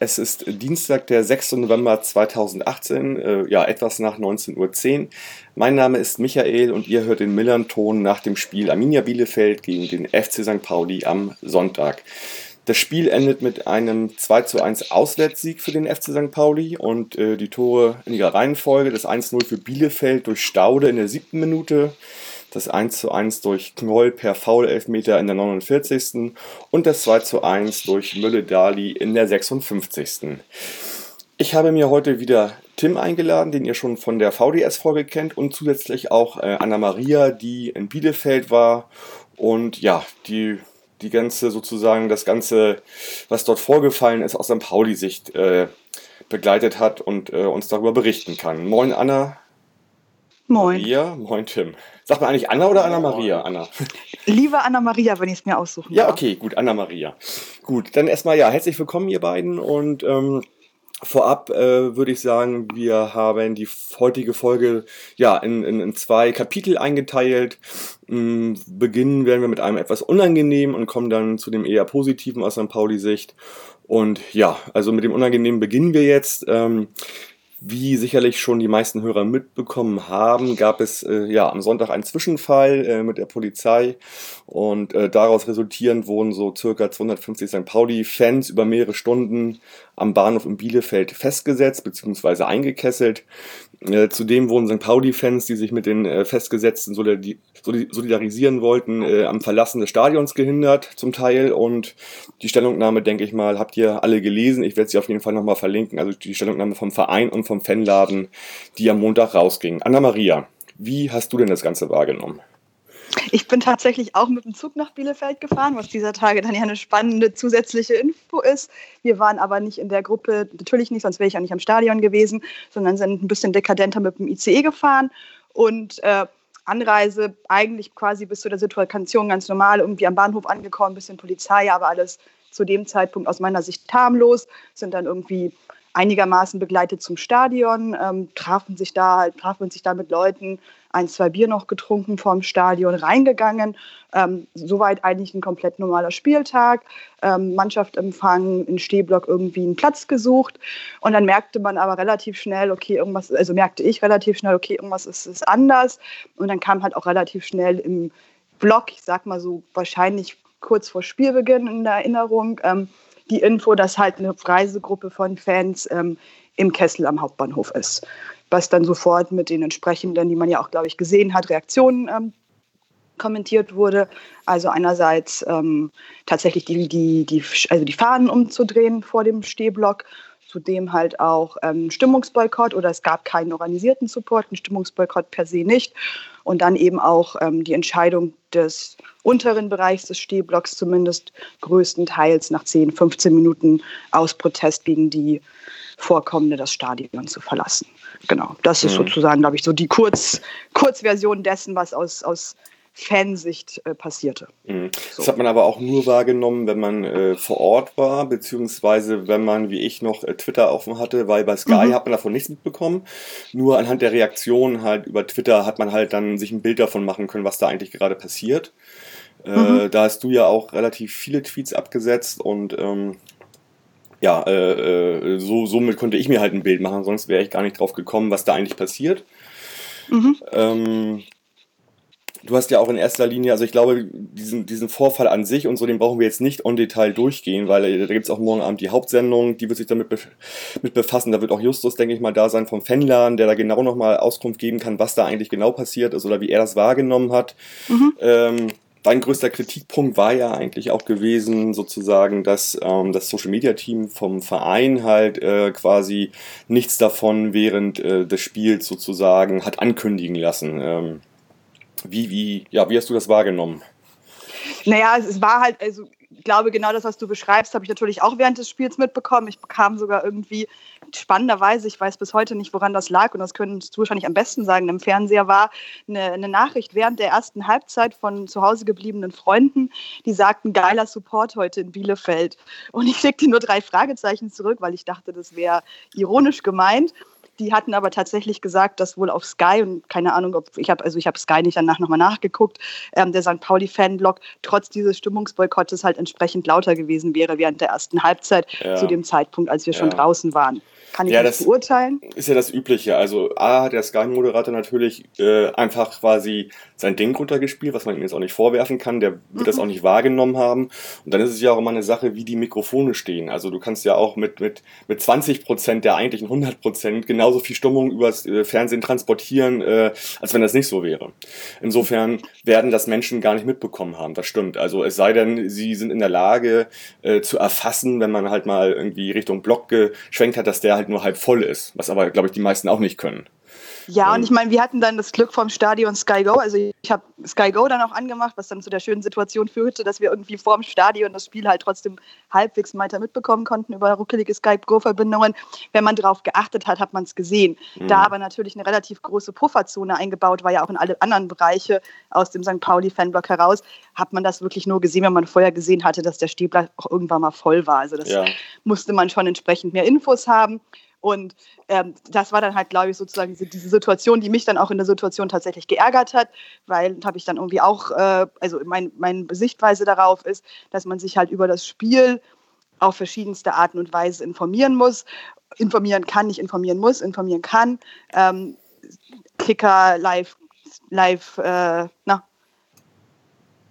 es ist Dienstag, der 6. November 2018, äh, ja, etwas nach 19.10 Uhr. Mein Name ist Michael und ihr hört den Millern-Ton nach dem Spiel Arminia Bielefeld gegen den FC St. Pauli am Sonntag. Das Spiel endet mit einem 2 zu 1 Auswärtssieg für den FC St. Pauli und äh, die Tore in ihrer Reihenfolge. Das 1-0 für Bielefeld durch Staude in der siebten Minute, das 1 zu 1 durch Knoll per Foul-Elfmeter in der 49. und das 2 zu 1 durch Mülle-Dali in der 56. Ich habe mir heute wieder Tim eingeladen, den ihr schon von der VDS-Folge kennt und zusätzlich auch äh, Anna-Maria, die in Bielefeld war und ja, die die ganze sozusagen das ganze, was dort vorgefallen ist, aus St. Pauli-Sicht äh, begleitet hat und äh, uns darüber berichten kann. Moin Anna. Moin. Maria, moin Tim. Sagt man eigentlich Anna oder Anna-Maria? Anna. Liebe Anna-Maria, wenn ich es mir aussuchen Ja, okay, gut, Anna-Maria. Gut, dann erstmal ja, herzlich willkommen ihr beiden und ähm, Vorab äh, würde ich sagen, wir haben die heutige Folge ja in, in, in zwei Kapitel eingeteilt. Mm, beginnen werden wir mit einem etwas unangenehmen und kommen dann zu dem eher positiven aus St. Pauli-Sicht. Und ja, also mit dem Unangenehmen beginnen wir jetzt. Ähm, wie sicherlich schon die meisten Hörer mitbekommen haben, gab es äh, ja am Sonntag einen Zwischenfall äh, mit der Polizei und äh, daraus resultierend wurden so circa 250 St. Pauli-Fans über mehrere Stunden am Bahnhof in Bielefeld festgesetzt bzw. eingekesselt. Äh, zudem wurden St. Pauli-Fans, die sich mit den äh, Festgesetzten solidarisieren wollten, äh, am Verlassen des Stadions gehindert zum Teil. Und die Stellungnahme, denke ich mal, habt ihr alle gelesen. Ich werde sie auf jeden Fall nochmal verlinken. Also die Stellungnahme vom Verein und vom Fanladen, die am Montag rausging. Anna-Maria, wie hast du denn das Ganze wahrgenommen? Ich bin tatsächlich auch mit dem Zug nach Bielefeld gefahren, was dieser Tage dann ja eine spannende zusätzliche Info ist. Wir waren aber nicht in der Gruppe, natürlich nicht, sonst wäre ich ja nicht am Stadion gewesen, sondern sind ein bisschen dekadenter mit dem ICE gefahren und äh, Anreise eigentlich quasi bis zu der Situation ganz normal, irgendwie am Bahnhof angekommen, bisschen Polizei, aber alles zu dem Zeitpunkt aus meiner Sicht harmlos, sind dann irgendwie einigermaßen begleitet zum Stadion, ähm, trafen sich da, trafen sich da mit Leuten, ein, zwei Bier noch getrunken vorm Stadion, reingegangen. Ähm, soweit eigentlich ein komplett normaler Spieltag. Ähm, Mannschaft empfangen, in Stehblock irgendwie einen Platz gesucht. Und dann merkte man aber relativ schnell, okay, irgendwas, also merkte ich relativ schnell, okay, irgendwas ist, ist anders. Und dann kam halt auch relativ schnell im Block, ich sag mal so wahrscheinlich kurz vor Spielbeginn in der Erinnerung, ähm, die Info, dass halt eine Reisegruppe von Fans ähm, im Kessel am Hauptbahnhof ist. Was dann sofort mit den entsprechenden, die man ja auch, glaube ich, gesehen hat, Reaktionen ähm, kommentiert wurde. Also einerseits ähm, tatsächlich die, die, die, also die Fahnen umzudrehen vor dem Stehblock, zudem halt auch ähm, Stimmungsboykott oder es gab keinen organisierten Support, einen Stimmungsboykott per se nicht. Und dann eben auch ähm, die Entscheidung des unteren Bereichs des Stehblocks zumindest größtenteils nach 10, 15 Minuten aus Protest gegen die Vorkommende das Stadion zu verlassen. Genau, das ist mhm. sozusagen, glaube ich, so die Kurz, Kurzversion dessen, was aus, aus Fansicht äh, passierte. Mhm. So. Das hat man aber auch nur wahrgenommen, wenn man äh, vor Ort war, beziehungsweise wenn man, wie ich, noch äh, Twitter offen hatte, weil bei Sky mhm. hat man davon nichts mitbekommen. Nur anhand der Reaktionen halt über Twitter hat man halt dann sich ein Bild davon machen können, was da eigentlich gerade passiert. Äh, mhm. Da hast du ja auch relativ viele Tweets abgesetzt und ähm, ja, äh, äh, so, somit konnte ich mir halt ein Bild machen, sonst wäre ich gar nicht drauf gekommen, was da eigentlich passiert. Mhm. Ähm, du hast ja auch in erster Linie, also ich glaube, diesen, diesen Vorfall an sich und so, den brauchen wir jetzt nicht on Detail durchgehen, weil äh, da gibt es auch morgen Abend die Hauptsendung, die wird sich damit be mit befassen. Da wird auch Justus, denke ich mal, da sein vom Fanladen, der da genau nochmal Auskunft geben kann, was da eigentlich genau passiert ist oder wie er das wahrgenommen hat. Mhm. Ähm, dein größter Kritikpunkt war ja eigentlich auch gewesen, sozusagen, dass ähm, das Social Media Team vom Verein halt äh, quasi nichts davon während äh, des Spiels sozusagen hat ankündigen lassen. Ähm, wie, wie, ja, wie hast du das wahrgenommen? Naja, es war halt, also ich glaube, genau das, was du beschreibst, habe ich natürlich auch während des Spiels mitbekommen. Ich bekam sogar irgendwie spannenderweise, ich weiß bis heute nicht, woran das lag, und das können du wahrscheinlich am besten sagen, im Fernseher war eine, eine Nachricht während der ersten Halbzeit von zu Hause gebliebenen Freunden, die sagten, geiler Support heute in Bielefeld. Und ich legte nur drei Fragezeichen zurück, weil ich dachte, das wäre ironisch gemeint Die hatten aber tatsächlich gesagt, dass wohl auf Sky und keine Ahnung, ob ich habe also ich habe Sky nicht danach nochmal nachgeguckt, ähm, der St. Pauli Fanblock trotz dieses Stimmungsboykotts halt entsprechend lauter gewesen wäre während der ersten Halbzeit Ja. zu dem Zeitpunkt, als wir schon Ja. draußen waren. Kann ich Ja, nicht das- beurteilen. Ist ja das Übliche. Also A hat der Sky-Moderator natürlich äh, einfach quasi sein Ding runtergespielt, was man ihm jetzt auch nicht vorwerfen kann. Der wird das auch nicht wahrgenommen haben. Und dann ist es ja auch immer eine Sache, wie die Mikrofone stehen. Also du kannst ja auch mit, mit, mit 20 Prozent der eigentlichen 100 Prozent genauso viel Stimmung übers äh, Fernsehen transportieren, äh, als wenn das nicht so wäre. Insofern werden das Menschen gar nicht mitbekommen haben. Das stimmt. Also es sei denn, sie sind in der Lage äh, zu erfassen, wenn man halt mal irgendwie Richtung Block geschwenkt hat, dass der halt nur halb voll ist. Was aber, glaube ich, die meisten auch nicht können. Ja, und ich meine, wir hatten dann das Glück vom Stadion Sky Go. Also ich habe Sky Go dann auch angemacht, was dann zu der schönen Situation führte, dass wir irgendwie vorm Stadion das Spiel halt trotzdem halbwegs weiter mitbekommen konnten über ruckelige Skype Go-Verbindungen. Wenn man darauf geachtet hat, hat man es gesehen. Da aber natürlich eine relativ große Pufferzone eingebaut war, ja auch in alle anderen Bereiche aus dem St. Pauli-Fanblock heraus, hat man das wirklich nur gesehen, wenn man vorher gesehen hatte, dass der Stehplatz auch irgendwann mal voll war. Also das Ja. musste man schon entsprechend mehr Infos haben. Und ähm, das war dann halt, glaube ich, sozusagen diese, diese Situation, die mich dann auch in der Situation tatsächlich geärgert hat, weil habe ich dann irgendwie auch, äh, also mein, meine Sichtweise darauf ist, dass man sich halt über das Spiel auf verschiedenste Arten und Weise informieren muss, informieren kann, nicht informieren muss, informieren kann. Ähm, Kicker, Live, Live, äh, na,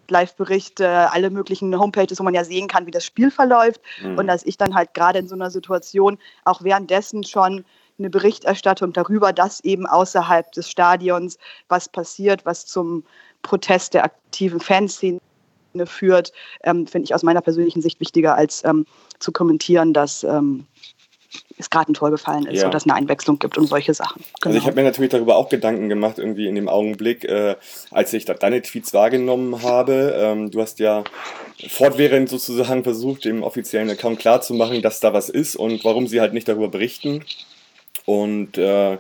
Live-Berichte, alle möglichen Homepages, wo man ja sehen kann, wie das Spiel verläuft. Mhm. Und dass ich dann halt gerade in so einer Situation auch währenddessen schon eine Berichterstattung darüber, dass eben außerhalb des Stadions was passiert, was zum Protest der aktiven Fanszene führt, ähm, finde ich aus meiner persönlichen Sicht wichtiger, als ähm, zu kommentieren, dass es gerade ein Tor gefallen ist Ja. oder dass es eine Einwechslung gibt und solche Sachen. Also ich habe mir natürlich darüber auch Gedanken gemacht, irgendwie in dem Augenblick, äh, als ich da deine Tweets wahrgenommen habe. Ähm, du hast ja fortwährend sozusagen versucht, dem offiziellen Account klarzumachen, dass da was ist und warum sie halt nicht darüber berichten. Und äh,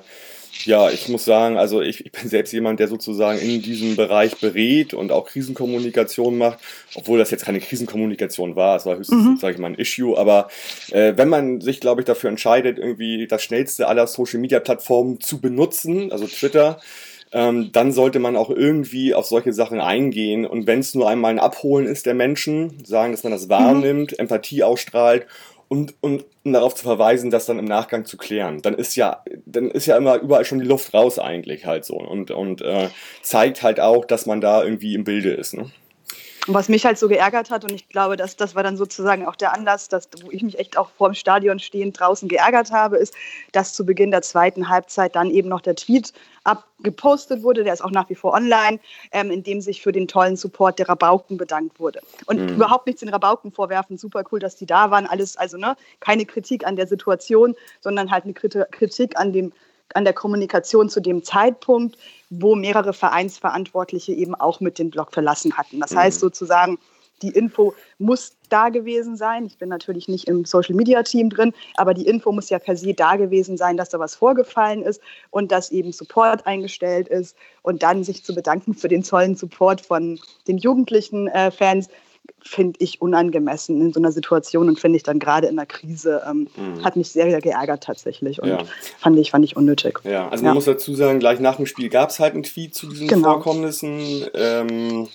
ja, ich muss sagen, also ich, ich bin selbst jemand, der sozusagen in diesem Bereich berät und auch Krisenkommunikation macht, obwohl das jetzt keine Krisenkommunikation war, es war höchstens, Mhm. sage ich mal, ein Issue, aber äh, wenn man sich, glaube ich, dafür entscheidet, irgendwie das schnellste aller Social-Media-Plattformen zu benutzen, also Twitter, ähm, dann sollte man auch irgendwie auf solche Sachen eingehen. Und wenn es nur einmal ein Abholen ist der Menschen, sagen, dass man das wahrnimmt, Empathie ausstrahlt und, und um darauf zu verweisen, das dann im Nachgang zu klären, dann ist ja, dann ist ja immer überall schon die Luft raus eigentlich halt so. Und, und äh, zeigt halt auch, dass man da irgendwie im Bilde ist. Ne? Und was mich halt so geärgert hat, und ich glaube, dass das war dann sozusagen auch der Anlass, dass, wo ich mich echt auch vor dem Stadion stehend draußen geärgert habe, ist, dass zu Beginn der zweiten Halbzeit dann eben noch der Tweet abgepostet wurde, der ist auch nach wie vor online, ähm, in dem sich für den tollen Support der Rabauken bedankt wurde. Und Mhm. überhaupt nichts den Rabauken vorwerfen, super cool, dass die da waren, alles, also ne, keine Kritik an der Situation, sondern halt eine Kriti- Kritik an dem an der Kommunikation zu dem Zeitpunkt, wo mehrere Vereinsverantwortliche eben auch mit dem Blog verlassen hatten. Das Mhm. heißt sozusagen, die Info muss da gewesen sein. Ich bin natürlich nicht im Social Media Team drin, aber die Info muss ja per se da gewesen sein, dass da was vorgefallen ist und dass eben Support eingestellt ist und dann sich zu bedanken für den tollen Support von den jugendlichen äh, Fans finde ich unangemessen in so einer Situation und finde ich dann gerade in der Krise ähm, Mhm. hat mich sehr, sehr geärgert tatsächlich und Ja. fand ich fand ich unnötig. Ja, also Ja. man muss dazu sagen, gleich nach dem Spiel gab es halt einen Tweet zu diesen Genau. Vorkommnissen. Ähm,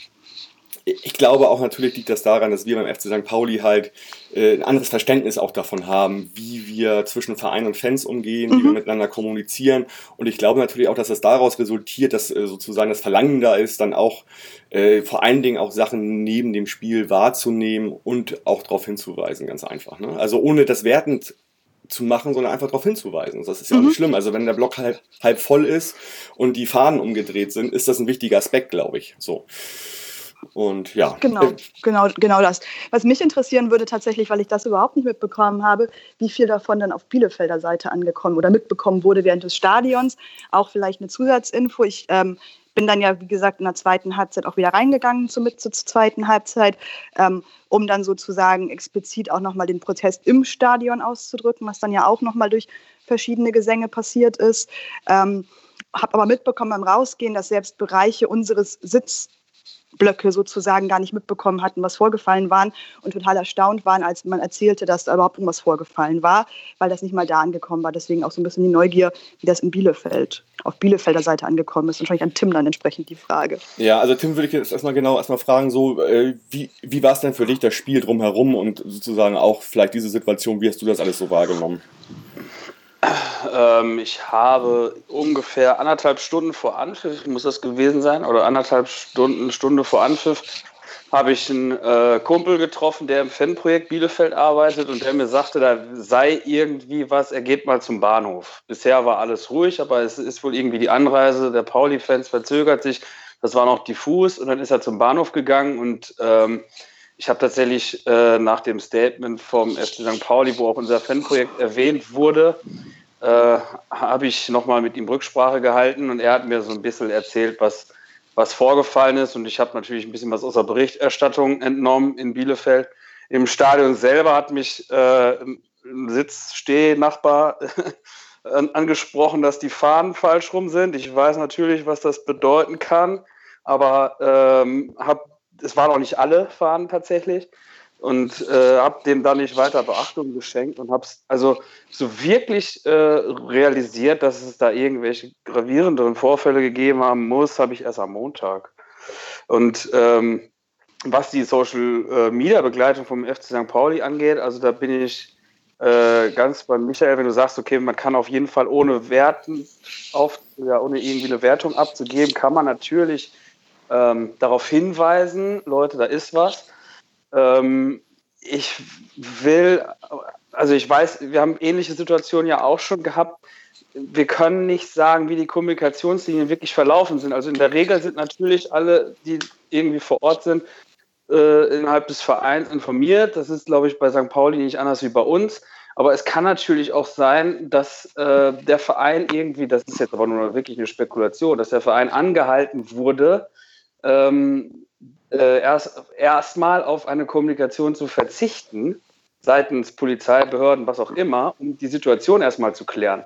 ich glaube auch natürlich liegt das daran, dass wir beim FC St. Pauli halt äh, ein anderes Verständnis auch davon haben, wie wir zwischen Verein und Fans umgehen, wie wir Mhm. miteinander kommunizieren. Und ich glaube natürlich auch, dass das daraus resultiert, dass äh, sozusagen das Verlangen da ist, dann auch äh, vor allen Dingen auch Sachen neben dem Spiel wahrzunehmen und auch darauf hinzuweisen, ganz einfach. Ne? Also ohne das wertend zu machen, sondern einfach darauf hinzuweisen. Das ist ja auch Mhm. nicht schlimm. Also wenn der Block halb, halb voll ist und die Fahnen umgedreht sind, ist das ein wichtiger Aspekt, glaube ich. So. Und ja. Genau, genau, genau das. Was mich interessieren würde tatsächlich, weil ich das überhaupt nicht mitbekommen habe, wie viel davon dann auf Bielefelder Seite angekommen oder mitbekommen wurde während des Stadions. Auch vielleicht eine Zusatzinfo. Ich ähm, bin dann ja, wie gesagt, in der zweiten Halbzeit auch wieder reingegangen zur, zur zweiten Halbzeit, ähm, um dann sozusagen explizit auch nochmal den Protest im Stadion auszudrücken, was dann ja auch nochmal durch verschiedene Gesänge passiert ist. Ähm, habe aber mitbekommen beim Rausgehen, dass selbst Bereiche unseres Sitz Blöcke sozusagen gar nicht mitbekommen hatten, was vorgefallen waren und total erstaunt waren, als man erzählte, dass da überhaupt irgendwas vorgefallen war, weil das nicht mal da angekommen war. Deswegen auch so ein bisschen die Neugier, wie das in Bielefeld, auf Bielefelder Seite angekommen ist. Und wahrscheinlich an Tim dann entsprechend die Frage. Ja, also Tim würde ich jetzt erstmal genau erstmal fragen, so, äh, wie, wie war es denn für dich das Spiel drumherum und sozusagen auch vielleicht diese Situation, wie hast du das alles so wahrgenommen? Ähm, ich habe ungefähr anderthalb Stunden vor Anpfiff, muss das gewesen sein, oder anderthalb Stunden, Stunde vor Anpfiff, habe ich einen äh, Kumpel getroffen, der im Fanprojekt Bielefeld arbeitet und der mir sagte, da sei irgendwie was, er geht mal zum Bahnhof. Bisher war alles ruhig, aber es ist wohl irgendwie die Anreise der Pauli-Fans verzögert sich. Das war noch diffus und dann ist er zum Bahnhof gegangen und ähm, ich habe tatsächlich äh, nach dem Statement vom FC St. Pauli, wo auch unser Fanprojekt erwähnt wurde, äh, habe ich nochmal mit ihm Rücksprache gehalten und er hat mir so ein bisschen erzählt, was, was vorgefallen ist. Und ich habe natürlich ein bisschen was aus der Berichterstattung entnommen in Bielefeld. Im Stadion selber hat mich äh, ein Sitzstehnachbar angesprochen, dass die Fahnen falsch rum sind. Ich weiß natürlich, was das bedeuten kann, aber ähm, hab, es waren auch nicht alle Fahnen tatsächlich und äh, habe dem dann nicht weiter Beachtung geschenkt und habe es also so wirklich äh, realisiert, dass es da irgendwelche gravierenderen Vorfälle gegeben haben muss, habe ich erst am Montag. Und ähm, was die Social äh, Media Begleitung vom FC St. Pauli angeht, also da bin ich äh, ganz bei Michael, wenn du sagst, okay, man kann auf jeden Fall ohne Werten auf, ja, ohne irgendwie eine Wertung abzugeben, kann man natürlich ähm, darauf hinweisen, Leute, da ist was. Ähm, ich will, also ich weiß, wir haben ähnliche Situationen ja auch schon gehabt. Wir können nicht sagen, wie die Kommunikationslinien wirklich verlaufen sind. Also in der Regel sind natürlich alle, die irgendwie vor Ort sind, äh, innerhalb des Vereins informiert. Das ist, glaube ich, bei St. Pauli nicht anders wie bei uns. Aber es kann natürlich auch sein, dass äh, der Verein irgendwie, das ist jetzt aber nur wirklich eine Spekulation, dass der Verein angehalten wurde, ähm, äh, erst erstmal auf eine Kommunikation zu verzichten, seitens Polizeibehörden, was auch immer, um die Situation erstmal zu klären.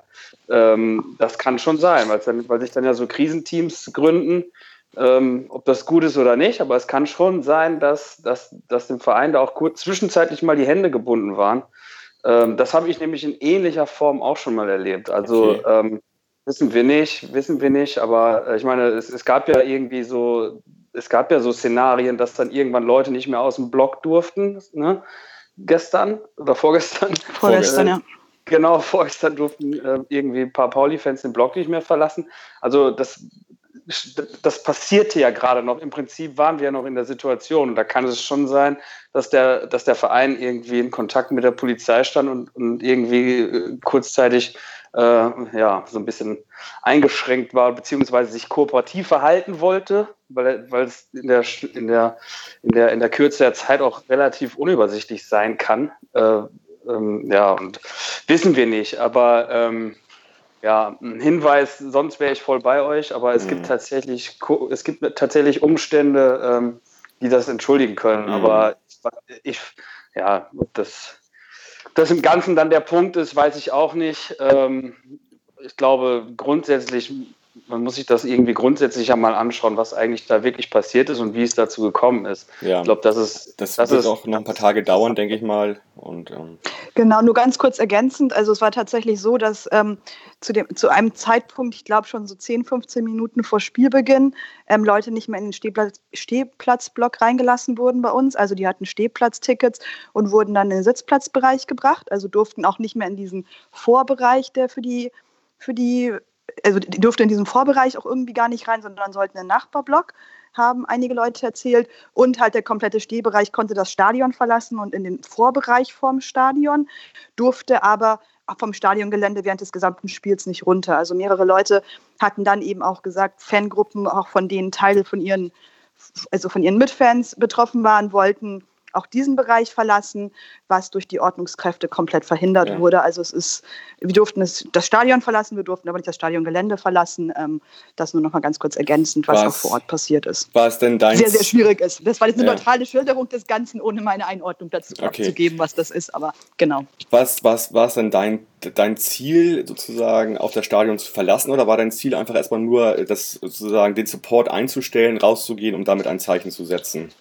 Ähm, das kann schon sein, dann, weil sich dann ja so Krisenteams gründen, ähm, ob das gut ist oder nicht, aber es kann schon sein, dass, dass, dass dem Verein da auch kurz zwischenzeitlich mal die Hände gebunden waren. Ähm, das habe ich nämlich in ähnlicher Form auch schon mal erlebt. Also okay. Wissen wir nicht, wissen wir nicht, aber äh, ich meine, es, es gab ja irgendwie so es gab ja so Szenarien, dass dann irgendwann Leute nicht mehr aus dem Block durften, ne? Gestern oder vorgestern. Vorgestern, äh, ja. Genau, vorgestern durften äh, irgendwie ein paar Pauli-Fans den Block nicht mehr verlassen. Also das, das passierte ja gerade noch. Im Prinzip waren wir ja noch in der Situation. Und da kann es schon sein, dass der, dass der Verein irgendwie in Kontakt mit der Polizei stand und, und irgendwie äh, kurzzeitig äh, ja, so ein bisschen eingeschränkt war, beziehungsweise sich kooperativ verhalten wollte, weil, weil es in der, in, der, in, der, in der Kürze der Zeit auch relativ unübersichtlich sein kann. Äh, ähm, ja, und wissen wir nicht, aber ähm, ja, ein Hinweis, sonst wäre ich voll bei euch, aber es mhm. gibt tatsächlich, es gibt tatsächlich Umstände, ähm, die das entschuldigen können. Mhm. Aber ich, ja, das das im Ganzen dann der Punkt ist, weiß ich auch nicht. Ähm, ich glaube, grundsätzlich, man muss sich das irgendwie grundsätzlich ja mal anschauen, was eigentlich da wirklich passiert ist und wie es dazu gekommen ist. Ja, ich glaube, das ist. Das, das wird ist, auch noch ein paar Tage dauern, denke ich mal. Und, ähm genau, nur ganz kurz ergänzend. Also, es war tatsächlich so, dass ähm, zu, dem, zu einem Zeitpunkt, ich glaube schon so 10, 15 Minuten vor Spielbeginn, ähm, Leute nicht mehr in den Stehplatz, Stehplatzblock reingelassen wurden bei uns. Also die hatten Stehplatztickets und wurden dann in den Sitzplatzbereich gebracht. Also durften auch nicht mehr in diesen Vorbereich, der für die, für die, also die durften in diesen Vorbereich auch irgendwie gar nicht rein, sondern sollten einen Nachbarblock haben einige Leute erzählt. Und halt der komplette Stehbereich konnte das Stadion verlassen und in den Vorbereich vom Stadion, durfte aber vom Stadiongelände während des gesamten Spiels nicht runter. Also mehrere Leute hatten dann eben auch gesagt, Fangruppen, auch von denen Teile von ihren, also von ihren Mitfans betroffen waren, wollten auch diesen Bereich verlassen, was durch die Ordnungskräfte komplett verhindert ja. wurde. Also es ist, wir durften es, das Stadion verlassen, wir durften aber nicht das Stadiongelände verlassen. Ähm, das nur noch mal ganz kurz ergänzend, was, was auch vor Ort passiert ist. War es denn dein Sehr, sehr schwierig ist. Das war jetzt eine ja. neutrale Schilderung des Ganzen, ohne meine Einordnung dazu okay. abzugeben, was das ist, aber genau. Was, was war es denn dein, dein Ziel, sozusagen auf das Stadion zu verlassen oder war dein Ziel einfach erstmal nur, das sozusagen den Support einzustellen, rauszugehen, um damit ein Zeichen zu setzen?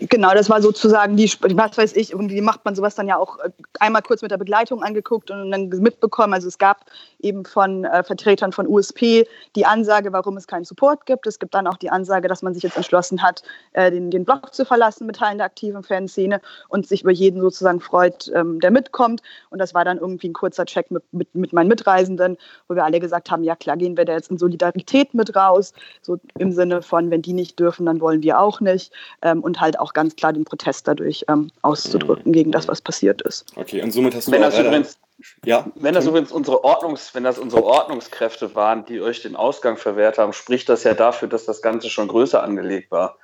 Genau, das war sozusagen die, was weiß ich, irgendwie macht man sowas dann ja auch äh, einmal kurz mit der Begleitung angeguckt und dann mitbekommen. Also es gab eben von äh, Vertretern von USP die Ansage, warum es keinen Support gibt. Es gibt dann auch die Ansage, dass man sich jetzt entschlossen hat, äh, den, den Blog zu verlassen mit Teilen der aktiven Fanszene und sich über jeden sozusagen freut, ähm, der mitkommt. Und das war dann irgendwie ein kurzer Check mit, mit, mit meinen Mitreisenden, wo wir alle gesagt haben, ja klar, gehen wir da jetzt in Solidarität mit raus. So im Sinne von, wenn die nicht dürfen, dann wollen wir auch nicht. Ähm, und halt auch auch ganz klar den Protest dadurch ähm, auszudrücken gegen das, was passiert ist. Okay, und somit hast du wenn das übrigens, ja. Wenn das übrigens unsere Ordnungs, wenn das unsere Ordnungskräfte waren, die euch den Ausgang verwehrt haben, spricht das ja dafür, dass das Ganze schon größer angelegt war.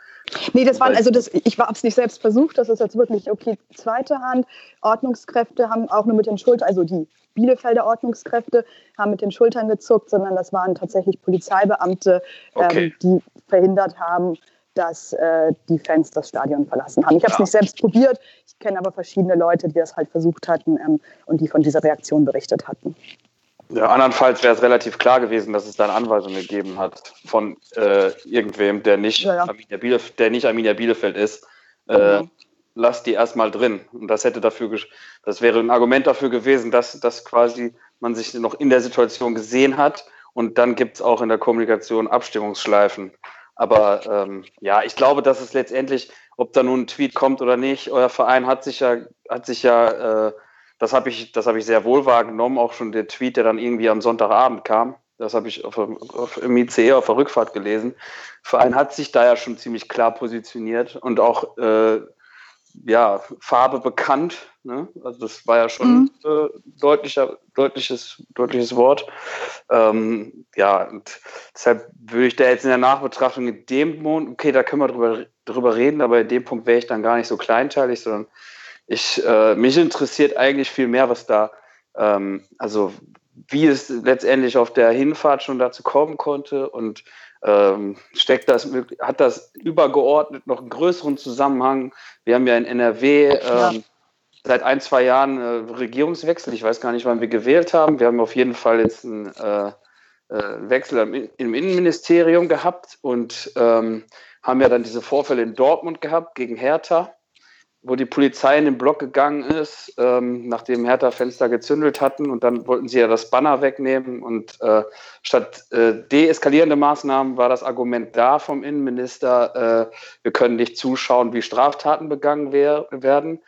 Nee, das waren, also das, ich habe es nicht selbst versucht, das ist jetzt wirklich okay, zweite Hand. Ordnungskräfte haben auch nur mit den Schultern, also die Bielefelder Ordnungskräfte haben mit den Schultern gezuckt, sondern das waren tatsächlich Polizeibeamte, okay. ähm, die verhindert haben, dass äh, die Fans das Stadion verlassen haben. Ich habe es ja. nicht selbst probiert, ich kenne aber verschiedene Leute, die das halt versucht hatten ähm, und die von dieser Reaktion berichtet hatten. Ja, andernfalls wäre es relativ klar gewesen, dass es dann Anweisungen gegeben hat von äh, irgendwem, der nicht, ja. Arminia Bielefeld, der nicht Arminia Bielefeld ist. Äh, mhm. Lass die erstmal drin. Und das hätte dafür, das wäre ein Argument dafür gewesen, dass, dass quasi man sich noch in der Situation gesehen hat. Und dann gibt es auch in der Kommunikation Abstimmungsschleifen. Aber ähm, ja, ich glaube, dass es letztendlich, ob da nun ein Tweet kommt oder nicht, euer Verein hat sich ja, hat sich ja, äh, das habe ich, das habe ich sehr wohl wahrgenommen, auch schon der Tweet, der dann irgendwie am Sonntagabend kam. Das habe ich auf, auf, im ICE auf der Rückfahrt gelesen. Der Verein hat sich da ja schon ziemlich klar positioniert und auch äh, ja, Farbe bekannt. Ne? Also das war ja schon mhm. äh, deutlicher, deutliches, deutliches Wort. Ähm, ja, und deshalb würde ich da jetzt in der Nachbetrachtung in dem Moment, okay, da können wir drüber, drüber reden, aber in dem Punkt wäre ich dann gar nicht so kleinteilig, sondern ich, äh, mich interessiert eigentlich viel mehr, was da, ähm, also wie es letztendlich auf der Hinfahrt schon dazu kommen konnte und ähm, steckt das, hat das übergeordnet noch einen größeren Zusammenhang. Wir haben ja in NRW ähm, ja. seit ein, zwei Jahren äh, Regierungswechsel. Ich weiß gar nicht, wann wir gewählt haben. Wir haben auf jeden Fall jetzt einen äh, äh, Wechsel im, im, Innenministerium gehabt und ähm, haben ja dann diese Vorfälle in Dortmund gehabt gegen Hertha wo die Polizei in den Block gegangen ist, ähm, nachdem Hertha Fenster gezündelt hatten und dann wollten sie ja das Banner wegnehmen und äh, statt äh, deeskalierende Maßnahmen war das Argument da vom Innenminister, äh, wir können nicht zuschauen, wie Straftaten begangen wer werden.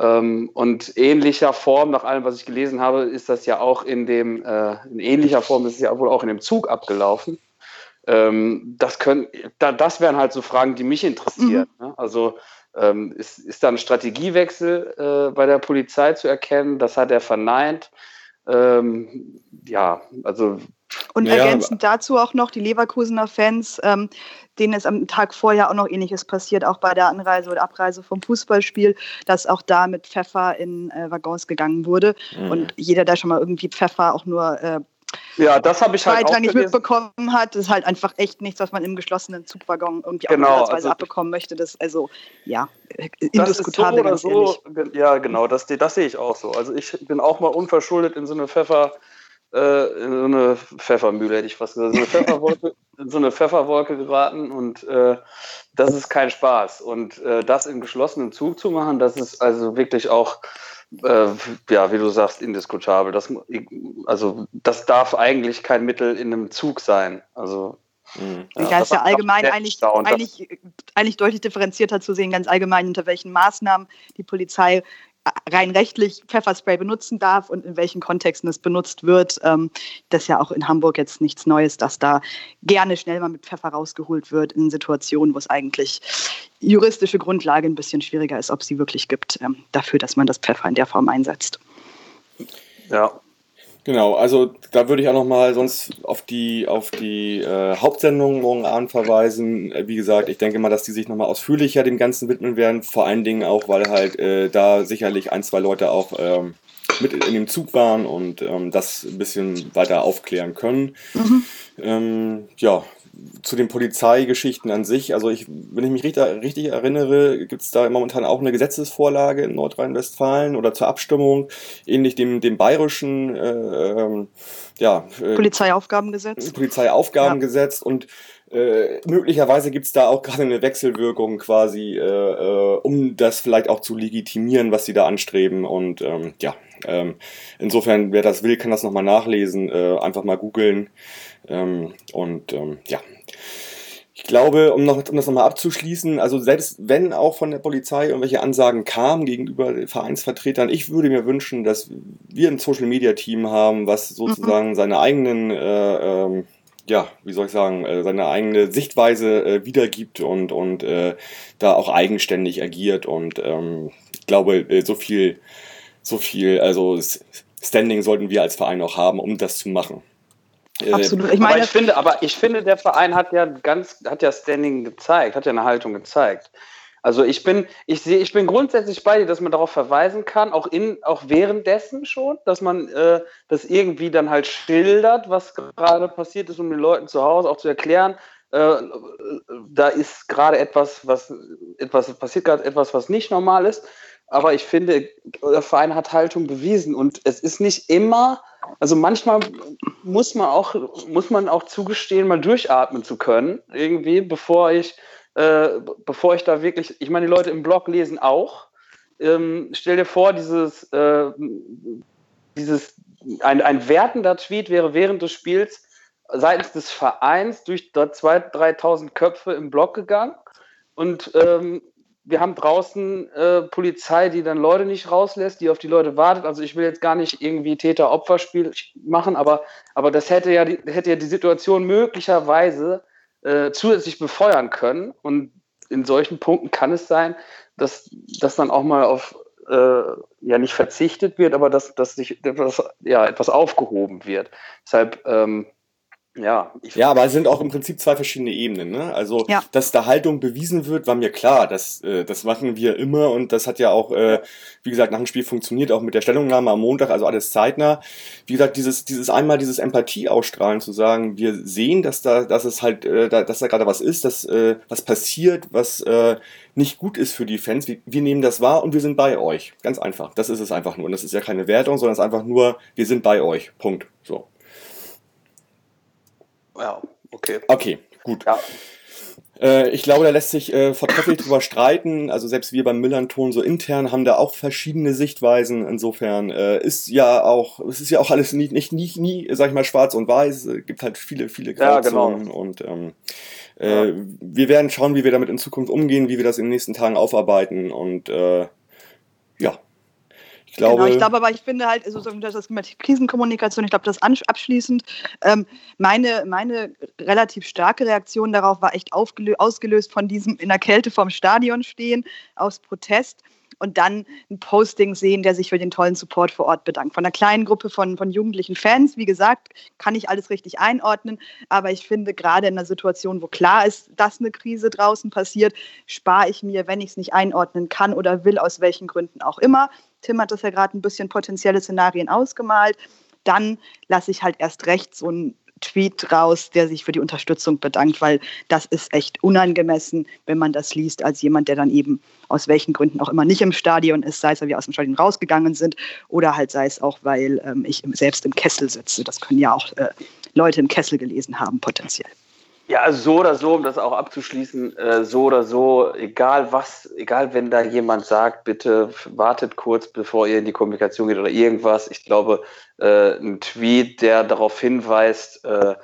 Ähm, und ähnlicher Form, nach allem, was ich gelesen habe, ist das ja auch in dem, äh, in ähnlicher Form ist es ja wohl auch in dem Zug abgelaufen. Ähm, das können, da, das wären halt so Fragen, die mich interessieren. Mhm. Ne? Also ähm, ist, ist da ein Strategiewechsel äh, bei der Polizei zu erkennen? Das hat er verneint. Ähm, ja, also. Und ja, ergänzend dazu auch noch die Leverkusener Fans, ähm, denen ist am Tag vorher auch noch Ähnliches passiert, auch bei der Anreise oder Abreise vom Fußballspiel, dass auch da mit Pfeffer in äh, Waggons gegangen wurde. Mhm. Und jeder, der schon mal irgendwie Pfeffer auch nur äh, ja, das habe ich halt auch nicht mitbekommen hat. Ist halt einfach echt nichts, was man im geschlossenen Zugwaggon irgendwie genau, auch also, abbekommen möchte. Das also ja indiskutabel. Das so so, ja, genau, das, das sehe ich auch so. Also ich bin auch mal unverschuldet in so eine Pfeffer äh, in so eine Pfeffermühle hätte ich fast gesagt, so eine Pfefferwolke, in so eine Pfefferwolke geraten und äh, das ist kein Spaß. Und äh, das im geschlossenen Zug zu machen, das ist also wirklich auch äh, ja, wie du sagst, indiskutabel. Das, also das darf eigentlich kein Mittel in einem Zug sein. Also Mhm. Ja, da ist ja allgemein eigentlich, eigentlich, eigentlich deutlich differenzierter zu sehen, ganz allgemein, unter welchen Maßnahmen die Polizei rein rechtlich Pfefferspray benutzen darf und in welchen Kontexten es benutzt wird. Ähm, das ist ja auch in Hamburg jetzt nichts Neues, dass da gerne schnell mal mit Pfeffer rausgeholt wird in Situationen, wo es eigentlich juristische Grundlage ein bisschen schwieriger ist, ob sie wirklich gibt, ähm, dafür, dass man das Pfeffer in der Form einsetzt. Ja. Genau, also da würde ich auch nochmal sonst auf die, auf die äh, Hauptsendung morgen Abend verweisen. Äh, wie gesagt, ich denke mal, dass die sich nochmal ausführlicher dem Ganzen widmen werden. Vor allen Dingen auch, weil halt äh, da sicherlich ein, zwei Leute auch ähm, mit in dem Zug waren und ähm, das ein bisschen weiter aufklären können. Mhm. Ähm, ja, zu den Polizeigeschichten an sich, also ich, wenn ich mich richtig, richtig erinnere, gibt es da momentan auch eine Gesetzesvorlage in Nordrhein-Westfalen oder zur Abstimmung, ähnlich dem, dem bayerischen äh, ähm, ja, äh, Polizeiaufgabengesetz. Polizeiaufgabengesetz ja. und äh, möglicherweise gibt es da auch gerade eine Wechselwirkung quasi, äh, äh, um das vielleicht auch zu legitimieren, was sie da anstreben. Und ähm, ja, ähm, insofern, wer das will, kann das nochmal nachlesen, äh, einfach mal googeln. Ähm, und ähm, ja, ich glaube, um, noch, um das nochmal abzuschließen, also selbst wenn auch von der Polizei irgendwelche Ansagen kamen gegenüber Vereinsvertretern, ich würde mir wünschen, dass wir ein Social-Media-Team haben, was sozusagen mhm. seine eigenen, äh, ähm, ja, wie soll ich sagen, äh, seine eigene Sichtweise äh, wiedergibt und, und äh, da auch eigenständig agiert. Und ähm, ich glaube, äh, so viel, so viel, also Standing sollten wir als Verein auch haben, um das zu machen. Äh, Absolut. Ich meine, aber ich finde, aber ich finde, der Verein hat ja ganz, hat ja Standing gezeigt, hat ja eine Haltung gezeigt. Also ich bin, ich sehe, ich bin grundsätzlich bei dir, dass man darauf verweisen kann, auch in, auch währenddessen schon, dass man äh, das irgendwie dann halt schildert, was gerade passiert ist, um den Leuten zu Hause auch zu erklären, äh, da ist gerade etwas, was etwas passiert gerade etwas, was nicht normal ist. Aber ich finde, der Verein hat Haltung bewiesen und es ist nicht immer also manchmal muss man auch, muss man auch zugestehen, mal durchatmen zu können, irgendwie, bevor ich, äh, bevor ich da wirklich, ich meine, die Leute im Blog lesen auch. Ähm, stell dir vor, dieses, äh, dieses, ein, ein wertender Tweet wäre während des Spiels seitens des Vereins durch 2.000, 3.000 Köpfe im Blog gegangen und ähm, wir haben draußen äh, Polizei, die dann Leute nicht rauslässt, die auf die Leute wartet. Also ich will jetzt gar nicht irgendwie Täter-Opfer-Spiel machen, aber, aber das hätte ja, die, hätte ja die Situation möglicherweise äh, zusätzlich befeuern können. Und in solchen Punkten kann es sein, dass, dass dann auch mal auf äh, ja nicht verzichtet wird, aber dass, dass sich etwas, ja, etwas aufgehoben wird. Deshalb ähm, ja, ja, aber es sind auch im Prinzip zwei verschiedene Ebenen. Ne? Also, ja. dass da Haltung bewiesen wird, war mir klar. Das, äh, das machen wir immer und das hat ja auch, äh, wie gesagt, nach dem Spiel funktioniert, auch mit der Stellungnahme am Montag, also alles zeitnah. Wie gesagt, dieses, dieses einmal dieses Empathie ausstrahlen, zu sagen, wir sehen, dass da, dass es halt, äh, da, dass da gerade was ist, dass äh, was passiert, was äh, nicht gut ist für die Fans. Wir, wir nehmen das wahr und wir sind bei euch. Ganz einfach. Das ist es einfach nur. Und das ist ja keine Wertung, sondern es ist einfach nur, wir sind bei euch. Punkt. So. Ja, okay. Okay, gut. Ja. Äh, ich glaube, da lässt sich äh, vortrefflich drüber streiten. Also selbst wir beim Millanton so intern haben da auch verschiedene Sichtweisen. Insofern äh, ist ja auch, es ist ja auch alles nie, nicht, nie, nie, sag ich mal, schwarz und weiß. Es gibt halt viele, viele Grauzonen. Ja, genau. Und ähm, äh, ja. wir werden schauen, wie wir damit in Zukunft umgehen, wie wir das in den nächsten Tagen aufarbeiten. Und äh, ja, glaube, genau, ich glaube aber, ich finde halt, also das mit Krisenkommunikation, ich glaube, das abschließend, ähm, meine, meine relativ starke Reaktion darauf war echt ausgelöst von diesem in der Kälte vorm Stadion stehen, aus Protest und dann ein Posting sehen, der sich für den tollen Support vor Ort bedankt. Von einer kleinen Gruppe von, von jugendlichen Fans, wie gesagt, kann ich alles richtig einordnen, aber ich finde, gerade in einer Situation, wo klar ist, dass eine Krise draußen passiert, spare ich mir, wenn ich es nicht einordnen kann oder will, aus welchen Gründen auch immer, Tim hat das ja gerade ein bisschen potenzielle Szenarien ausgemalt. Dann lasse ich halt erst recht so einen Tweet raus, der sich für die Unterstützung bedankt, weil das ist echt unangemessen, wenn man das liest, als jemand, der dann eben aus welchen Gründen auch immer nicht im Stadion ist, sei es, weil wir aus dem Stadion rausgegangen sind oder halt sei es auch, weil ähm, ich selbst im Kessel sitze. Das können ja auch äh, Leute im Kessel gelesen haben, potenziell. Ja, so oder so, um das auch abzuschließen, äh, so oder so, egal was, egal wenn da jemand sagt, bitte wartet kurz, bevor ihr in die Kommunikation geht oder irgendwas. Ich glaube, äh, ein Tweet, der darauf hinweist, äh,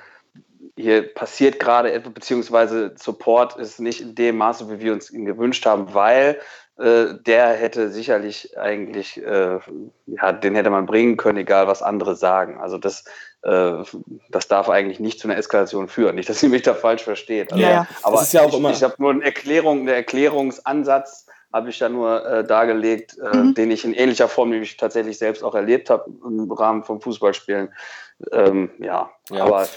hier passiert gerade etwas, beziehungsweise Support ist nicht in dem Maße, wie wir uns ihn gewünscht haben, weil äh, der hätte sicherlich eigentlich, äh, ja, den hätte man bringen können, egal was andere sagen. Also das, äh, das darf eigentlich nicht zu einer Eskalation führen. Nicht, dass Sie mich da falsch versteht. Also, ja, aber ja ich, ich habe nur eine Erklärung, einen Erklärungsansatz habe ich ja nur äh, dargelegt, äh, mhm. den ich in ähnlicher Form nämlich tatsächlich selbst auch erlebt habe im Rahmen von Fußballspielen. Ähm, ja. ja, aber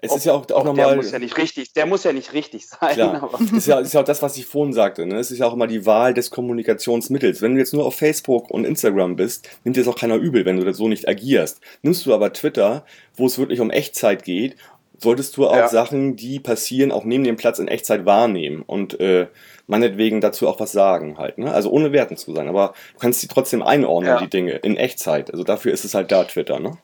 es ist ja auch, auch nochmal. Der muss ja nicht richtig, der muss ja nicht richtig sein. Klar. ist, ja, ist ja auch das, was ich vorhin sagte. Ne? Es ist ja auch immer die Wahl des Kommunikationsmittels. Wenn du jetzt nur auf Facebook und Instagram bist, nimmt dir das auch keiner übel, wenn du so nicht agierst. Nimmst du aber Twitter, wo es wirklich um Echtzeit geht, solltest du auch ja. Sachen, die passieren, auch neben dem Platz in Echtzeit wahrnehmen und äh, meinetwegen dazu auch was sagen halt. Ne? Also ohne werten zu sein, aber du kannst sie trotzdem einordnen, ja. die Dinge, in Echtzeit. Also dafür ist es halt da Twitter, ne?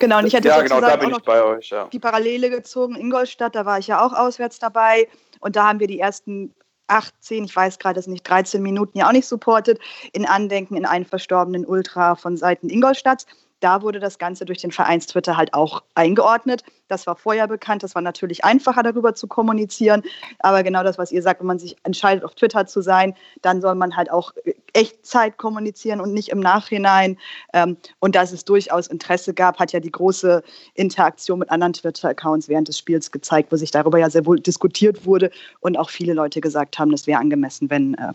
Genau, und ich hätte ja, genau, da bin ich bei euch, ja. die Parallele gezogen. Ingolstadt, da war ich ja auch auswärts dabei. Und da haben wir die ersten 18, ich weiß gerade es nicht, 13 Minuten ja auch nicht supportet, in Andenken in einen verstorbenen Ultra von Seiten Ingolstadts. Da wurde das Ganze durch den Vereinstwitter halt auch eingeordnet. Das war vorher bekannt. Das war natürlich einfacher, darüber zu kommunizieren. Aber genau das, was ihr sagt, wenn man sich entscheidet, auf Twitter zu sein, dann soll man halt auch Echtzeit kommunizieren und nicht im Nachhinein. Ähm, und dass es durchaus Interesse gab, hat ja die große Interaktion mit anderen Twitter-Accounts während des Spiels gezeigt, wo sich darüber ja sehr wohl diskutiert wurde und auch viele Leute gesagt haben, das wäre angemessen, wenn äh,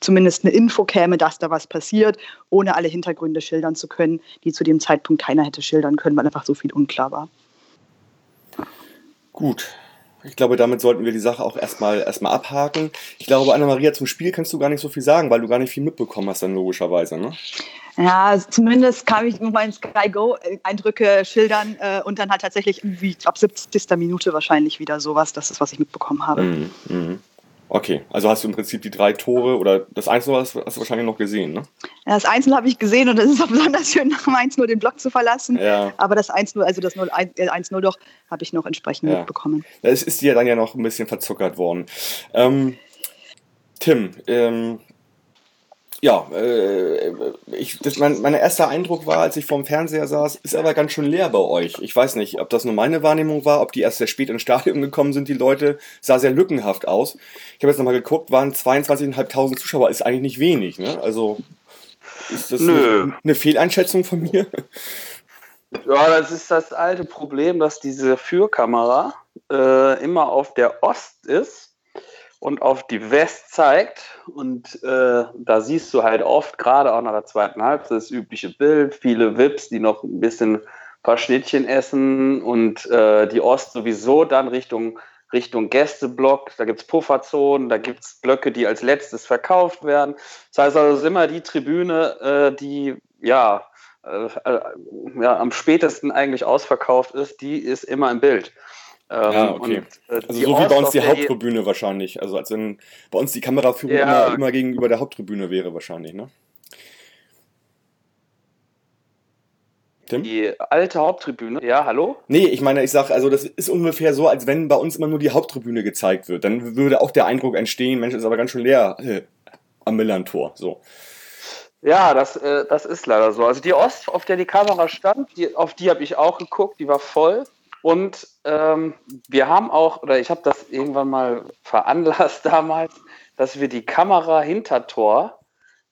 zumindest eine Info käme, dass da was passiert, ohne alle Hintergründe schildern zu können, die zu dem Zeitpunkt keiner hätte schildern können, weil einfach so viel unklar war. Gut. Ich glaube, damit sollten wir die Sache auch erstmal, erstmal abhaken. Ich glaube, Anna-Maria, zum Spiel kannst du gar nicht so viel sagen, weil du gar nicht viel mitbekommen hast, dann logischerweise, ne? Ja, zumindest kann ich nur meinen Sky Go-Eindrücke schildern äh, und dann halt tatsächlich irgendwie ab 70. Minute wahrscheinlich wieder sowas. Das ist, was ich mitbekommen habe. Mm, mm. Okay, also hast du im Prinzip die drei Tore oder das Einzel hast, hast du wahrscheinlich noch gesehen, ne? Ja, das Einzel habe ich gesehen und es ist auch besonders schön, nach dem 1-0 den Block zu verlassen. Ja. Aber das 1-0, also das 1-0 doch, habe ich noch entsprechend ja. mitbekommen. Es ist dir dann ja noch ein bisschen verzuckert worden. Ähm, Tim, ähm, ja, äh, ich, das, mein, mein erster Eindruck war, als ich vorm Fernseher saß, ist aber ganz schön leer bei euch. Ich weiß nicht, ob das nur meine Wahrnehmung war, ob die erst sehr spät ins Stadion gekommen sind, die Leute, sah sehr lückenhaft aus. Ich habe jetzt nochmal geguckt, waren 22.500 Zuschauer, ist eigentlich nicht wenig, ne? Also, ist das eine, eine Fehleinschätzung von mir? Ja, das ist das alte Problem, dass diese Fürkamera äh, immer auf der Ost ist und auf die West zeigt. Und äh, da siehst du halt oft, gerade auch nach der zweiten Halbzeit, das übliche Bild, viele Vips, die noch ein bisschen ein paar Schnittchen essen und äh, die Ost sowieso dann Richtung, Richtung Gästeblock. Da gibt es Pufferzonen, da gibt es Blöcke, die als letztes verkauft werden. Das heißt also, es ist immer die Tribüne, äh, die ja, äh, äh, ja am spätesten eigentlich ausverkauft ist, die ist immer im Bild. Ähm, ja, okay. Und, äh, also so wie bei uns die Haupttribüne wahrscheinlich. Also als wenn bei uns die Kameraführung ja. immer, immer gegenüber der Haupttribüne wäre wahrscheinlich, ne? Tim? Die alte Haupttribüne, ja, hallo? Nee, ich meine, ich sag, also das ist ungefähr so, als wenn bei uns immer nur die Haupttribüne gezeigt wird. Dann würde auch der Eindruck entstehen, Mensch, ist aber ganz schön leer äh, am Millantor. So. Ja, das, äh, das ist leider so. Also die Ost, auf der die Kamera stand, die, auf die habe ich auch geguckt, die war voll. Und ähm, wir haben auch, oder ich habe das irgendwann mal veranlasst damals, dass wir die Kamera hinter Tor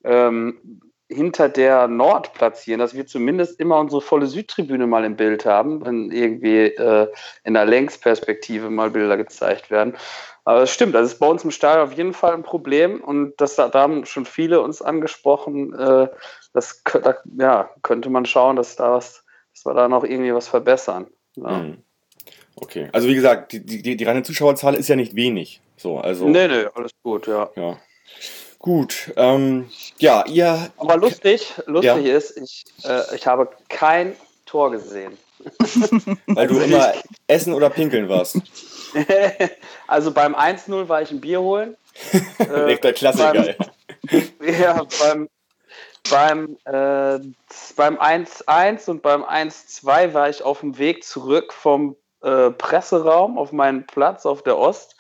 ähm, hinter der Nord platzieren, dass wir zumindest immer unsere volle Südtribüne mal im Bild haben, wenn irgendwie äh, in der Längsperspektive mal Bilder gezeigt werden. Aber es stimmt, das ist bei uns im Stadion auf jeden Fall ein Problem und das, da haben schon viele uns angesprochen. Äh, das da, ja, könnte man schauen, dass, da was, dass wir da noch irgendwie was verbessern. Ja. Mhm. Okay, also wie gesagt, die, die, die reine Zuschauerzahl ist ja nicht wenig. So, also, nee, nee, alles gut, ja. ja. Gut, ähm, ja, ihr. Aber lustig, lustig ja. ist, ich, äh, ich habe kein Tor gesehen. Weil du immer essen oder pinkeln warst. also beim 1-0 war ich ein Bier holen. äh, der Klassiker, beim, ja. beim, beim, äh, beim 1-1 und beim 1-2 war ich auf dem Weg zurück vom äh, Presseraum auf meinen Platz auf der Ost.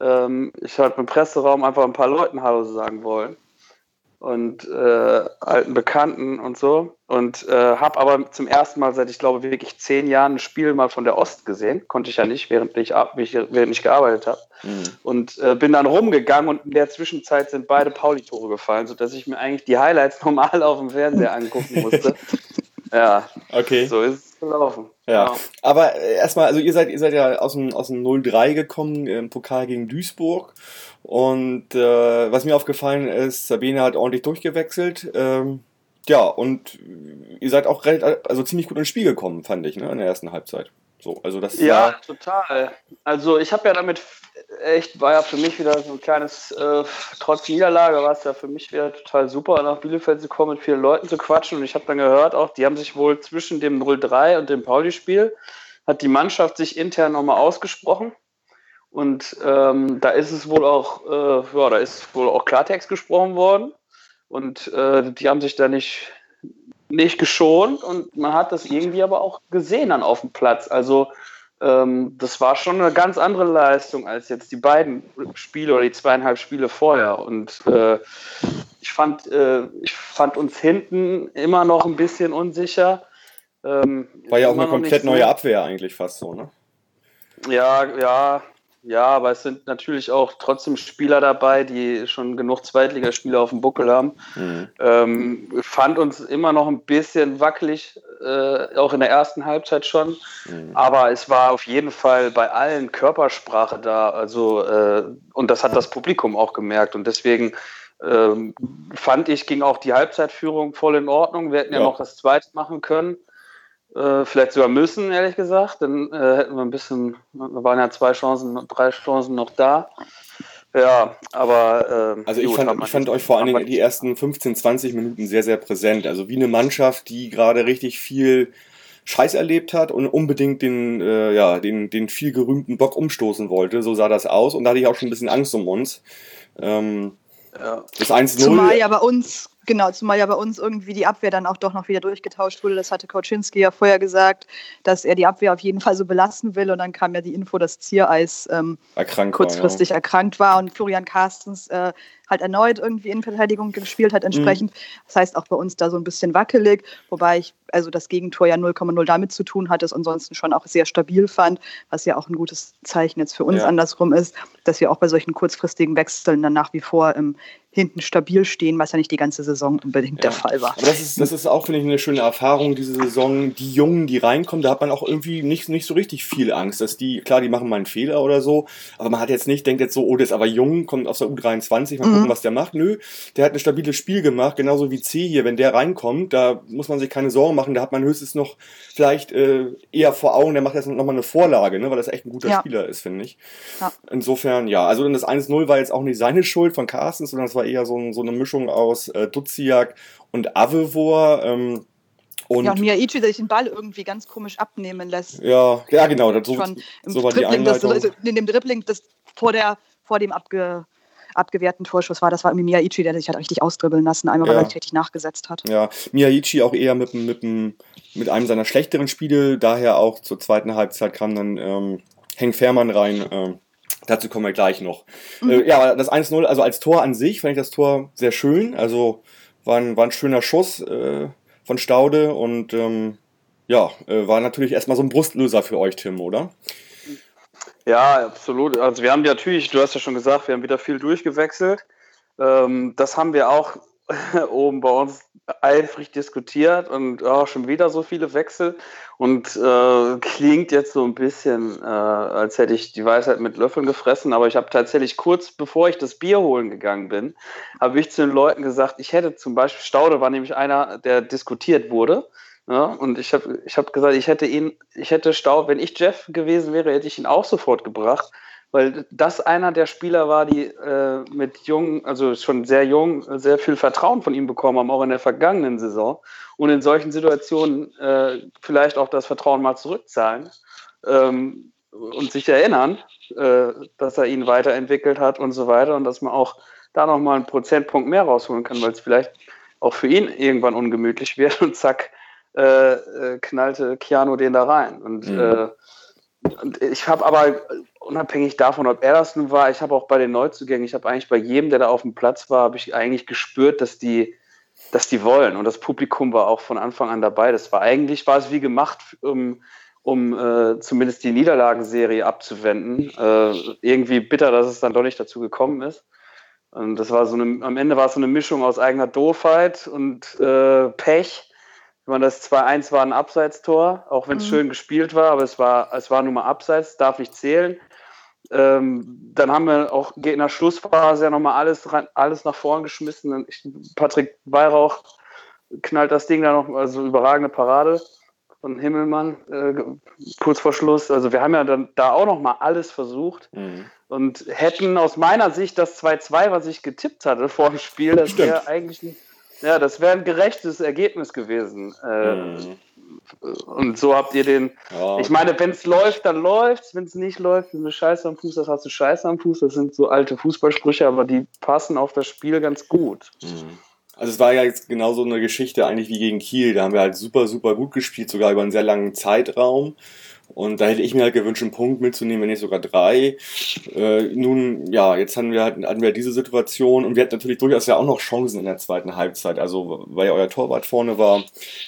Ähm, ich habe im Presseraum einfach ein paar Leuten Hallo sagen wollen und äh, alten Bekannten und so. Und äh, habe aber zum ersten Mal seit, ich glaube, wirklich zehn Jahren ein Spiel mal von der Ost gesehen. Konnte ich ja nicht, während ich, während ich gearbeitet habe. Mhm. Und äh, bin dann rumgegangen und in der Zwischenzeit sind beide Pauli-Tore gefallen, sodass ich mir eigentlich die Highlights normal auf dem Fernseher angucken musste. ja, okay. so ist, gelaufen. Ja. ja. Aber äh, erstmal, also ihr seid, ihr seid ja aus dem, aus dem 0-3 gekommen im Pokal gegen Duisburg. Und äh, was mir aufgefallen ist, Sabine hat ordentlich durchgewechselt. Ähm, ja, und ihr seid auch recht, also ziemlich gut ins Spiel gekommen, fand ich, ne, in der ersten Halbzeit. So, also das ja, total. Also ich habe ja damit echt, war ja für mich wieder so ein kleines, äh, trotz Niederlage war es ja für mich wieder total super, nach Bielefeld zu kommen, mit vielen Leuten zu quatschen. Und ich habe dann gehört auch, die haben sich wohl zwischen dem 0-3 und dem Pauli-Spiel, hat die Mannschaft sich intern nochmal ausgesprochen. Und ähm, da ist es wohl auch, äh, ja, da ist wohl auch Klartext gesprochen worden. Und äh, die haben sich da nicht, nicht geschont und man hat das irgendwie aber auch gesehen dann auf dem Platz. Also ähm, das war schon eine ganz andere Leistung als jetzt die beiden Spiele oder die zweieinhalb Spiele vorher. Und äh, ich, fand, äh, ich fand uns hinten immer noch ein bisschen unsicher. Ähm, war ja auch eine komplett so. neue Abwehr eigentlich fast so, ne? Ja, ja, ja, aber es sind natürlich auch trotzdem Spieler dabei, die schon genug Zweitligaspiele auf dem Buckel haben. Mhm. Ähm, fand uns immer noch ein bisschen wackelig, äh, auch in der ersten Halbzeit schon. Mhm. Aber es war auf jeden Fall bei allen Körpersprache da. Also, äh, und das hat das Publikum auch gemerkt. Und deswegen ähm, fand ich, ging auch die Halbzeitführung voll in Ordnung. Wir hätten ja, ja noch das zweite machen können. Äh, vielleicht sogar müssen, ehrlich gesagt. Dann äh, hätten wir ein bisschen, wir waren ja zwei Chancen, drei Chancen noch da. Ja, aber. Äh, also ich gut, fand, ich fand euch vor allen Dingen die ersten 15, 20 Minuten sehr, sehr präsent. Also wie eine Mannschaft, die gerade richtig viel Scheiß erlebt hat und unbedingt den, äh, ja, den, den viel gerühmten Bock umstoßen wollte. So sah das aus. Und da hatte ich auch schon ein bisschen Angst um uns. Ähm, ja. Das 1-0. Zumal ja bei uns Genau, zumal ja bei uns irgendwie die Abwehr dann auch doch noch wieder durchgetauscht wurde. Das hatte Kauczynski ja vorher gesagt, dass er die Abwehr auf jeden Fall so belassen will. Und dann kam ja die Info, dass Ziereis ähm, kurzfristig war, ja. erkrankt war und Florian Carstens äh, halt erneut irgendwie in Verteidigung gespielt hat entsprechend. Mhm. Das heißt auch bei uns da so ein bisschen wackelig, wobei ich also das Gegentor ja 0,0 damit zu tun hat, es ansonsten schon auch sehr stabil fand, was ja auch ein gutes Zeichen jetzt für uns ja. andersrum ist, dass wir auch bei solchen kurzfristigen Wechseln dann nach wie vor ähm, hinten stabil stehen, was ja nicht die ganze Saison unbedingt ja. der Fall war. Aber das ist, das ist auch, finde ich, eine schöne Erfahrung, diese Saison. Die Jungen, die reinkommen, da hat man auch irgendwie nicht, nicht so richtig viel Angst, dass die, klar, die machen mal einen Fehler oder so, aber man hat jetzt nicht, denkt jetzt so, oh, der ist aber jung, kommt aus der U23, mal mhm. Gucken, was der macht. Nö, der hat ein stabiles Spiel gemacht, genauso wie C hier. Wenn der reinkommt, da muss man sich keine Sorgen machen, da hat man höchstens noch vielleicht äh, eher vor Augen, der macht jetzt nochmal eine Vorlage, ne, weil das echt ein guter ja. Spieler ist, finde ich. Ja. Insofern, ja, also das 1-0 war jetzt auch nicht seine Schuld von Carstens, sondern es war eher so, ein, so eine Mischung aus äh, Duziak und Avevor. Ähm, und ja, und Miyaichi, der sich den Ball irgendwie ganz komisch abnehmen lässt. Ja, ja genau. Das, so, Schon so war die Einleitung. Das, also in dem Dribbling, das vor, der, vor dem abge, abgewehrten Torschuss war, das war irgendwie Miyaichi, der sich halt richtig ausdribbeln lassen, einmal weil er richtig nachgesetzt hat. Ja, Miyaichi auch eher mit, mit, mit einem seiner schlechteren Spiele, daher auch zur zweiten Halbzeit kam dann ähm, Henk Fährmann rein. Ähm, Dazu kommen wir gleich noch. Mhm. Äh, ja, das 1-0, also als Tor an sich fand ich das Tor sehr schön. Also war ein, war ein schöner Schuss äh, von Staude und ähm, ja, äh, war natürlich erstmal so ein Brustlöser für euch, Tim, oder? Ja, absolut. Also wir haben natürlich, du hast ja schon gesagt, wir haben wieder viel durchgewechselt. Ähm, das haben wir auch oben bei uns eifrig diskutiert und auch schon wieder so viele Wechsel und äh, klingt jetzt so ein bisschen, äh, als hätte ich die Weisheit mit Löffeln gefressen, aber ich habe tatsächlich kurz bevor ich das Bier holen gegangen bin, habe ich zu den Leuten gesagt, ich hätte zum Beispiel, Staude war nämlich einer, der diskutiert wurde. Ja, und ich habe ich hab gesagt, ich hätte ihn, ich hätte Staude, wenn ich Jeff gewesen wäre, hätte ich ihn auch sofort gebracht, weil das einer der Spieler war, die äh, mit jung, also schon sehr jung, sehr viel Vertrauen von ihm bekommen haben, auch in der vergangenen Saison. Und in solchen Situationen äh, vielleicht auch das Vertrauen mal zurückzahlen ähm, und sich erinnern, äh, dass er ihn weiterentwickelt hat und so weiter und dass man auch da nochmal einen Prozentpunkt mehr rausholen kann, weil es vielleicht auch für ihn irgendwann ungemütlich wird und zack, äh, äh, knallte Keanu den da rein. Und, mhm. Äh, und ich habe aber unabhängig davon, ob er das nun war, ich habe auch bei den Neuzugängen, ich habe eigentlich bei jedem, der da auf dem Platz war, habe ich eigentlich gespürt, dass die, dass die wollen. Und das Publikum war auch von Anfang an dabei. Das war eigentlich, war es wie gemacht, um, um äh, zumindest die Niederlagenserie abzuwenden. Äh, irgendwie bitter, dass es dann doch nicht dazu gekommen ist. Und das war so eine, am Ende war es so eine Mischung aus eigener Doofheit und äh, Pech. Ich meine, das 2-1 war ein Abseitstor, auch wenn es mhm. schön gespielt war, aber es war, es war nun mal Abseits, darf nicht zählen. Ähm, dann haben wir auch in der Schlussphase ja nochmal alles, alles nach vorn geschmissen. Patrick Weihrauch knallt das Ding da noch, also überragende Parade von Himmelmann äh, kurz vor Schluss. Also wir haben ja dann da auch nochmal alles versucht mhm. und hätten aus meiner Sicht das 2-2, was ich getippt hatte vor dem Spiel, das wäre eigentlich ein, ja, das wäre ein gerechtes Ergebnis gewesen. Äh, mhm. Und so habt ihr den. Ja. Ich meine, wenn es läuft, dann läuft Wenn es nicht läuft, wenn du Scheiße am Fuß hast, hast du Scheiße am Fuß. Das sind so alte Fußballsprüche, aber die passen auf das Spiel ganz gut. Mhm. Also es war ja jetzt genauso eine Geschichte eigentlich wie gegen Kiel. Da haben wir halt super, super gut gespielt, sogar über einen sehr langen Zeitraum. Und da hätte ich mir halt gewünscht, einen Punkt mitzunehmen, wenn nicht sogar drei. Äh, nun, ja, jetzt hatten wir, halt, hatten wir diese Situation und wir hatten natürlich durchaus ja auch noch Chancen in der zweiten Halbzeit. Also, weil ja euer Torwart vorne war,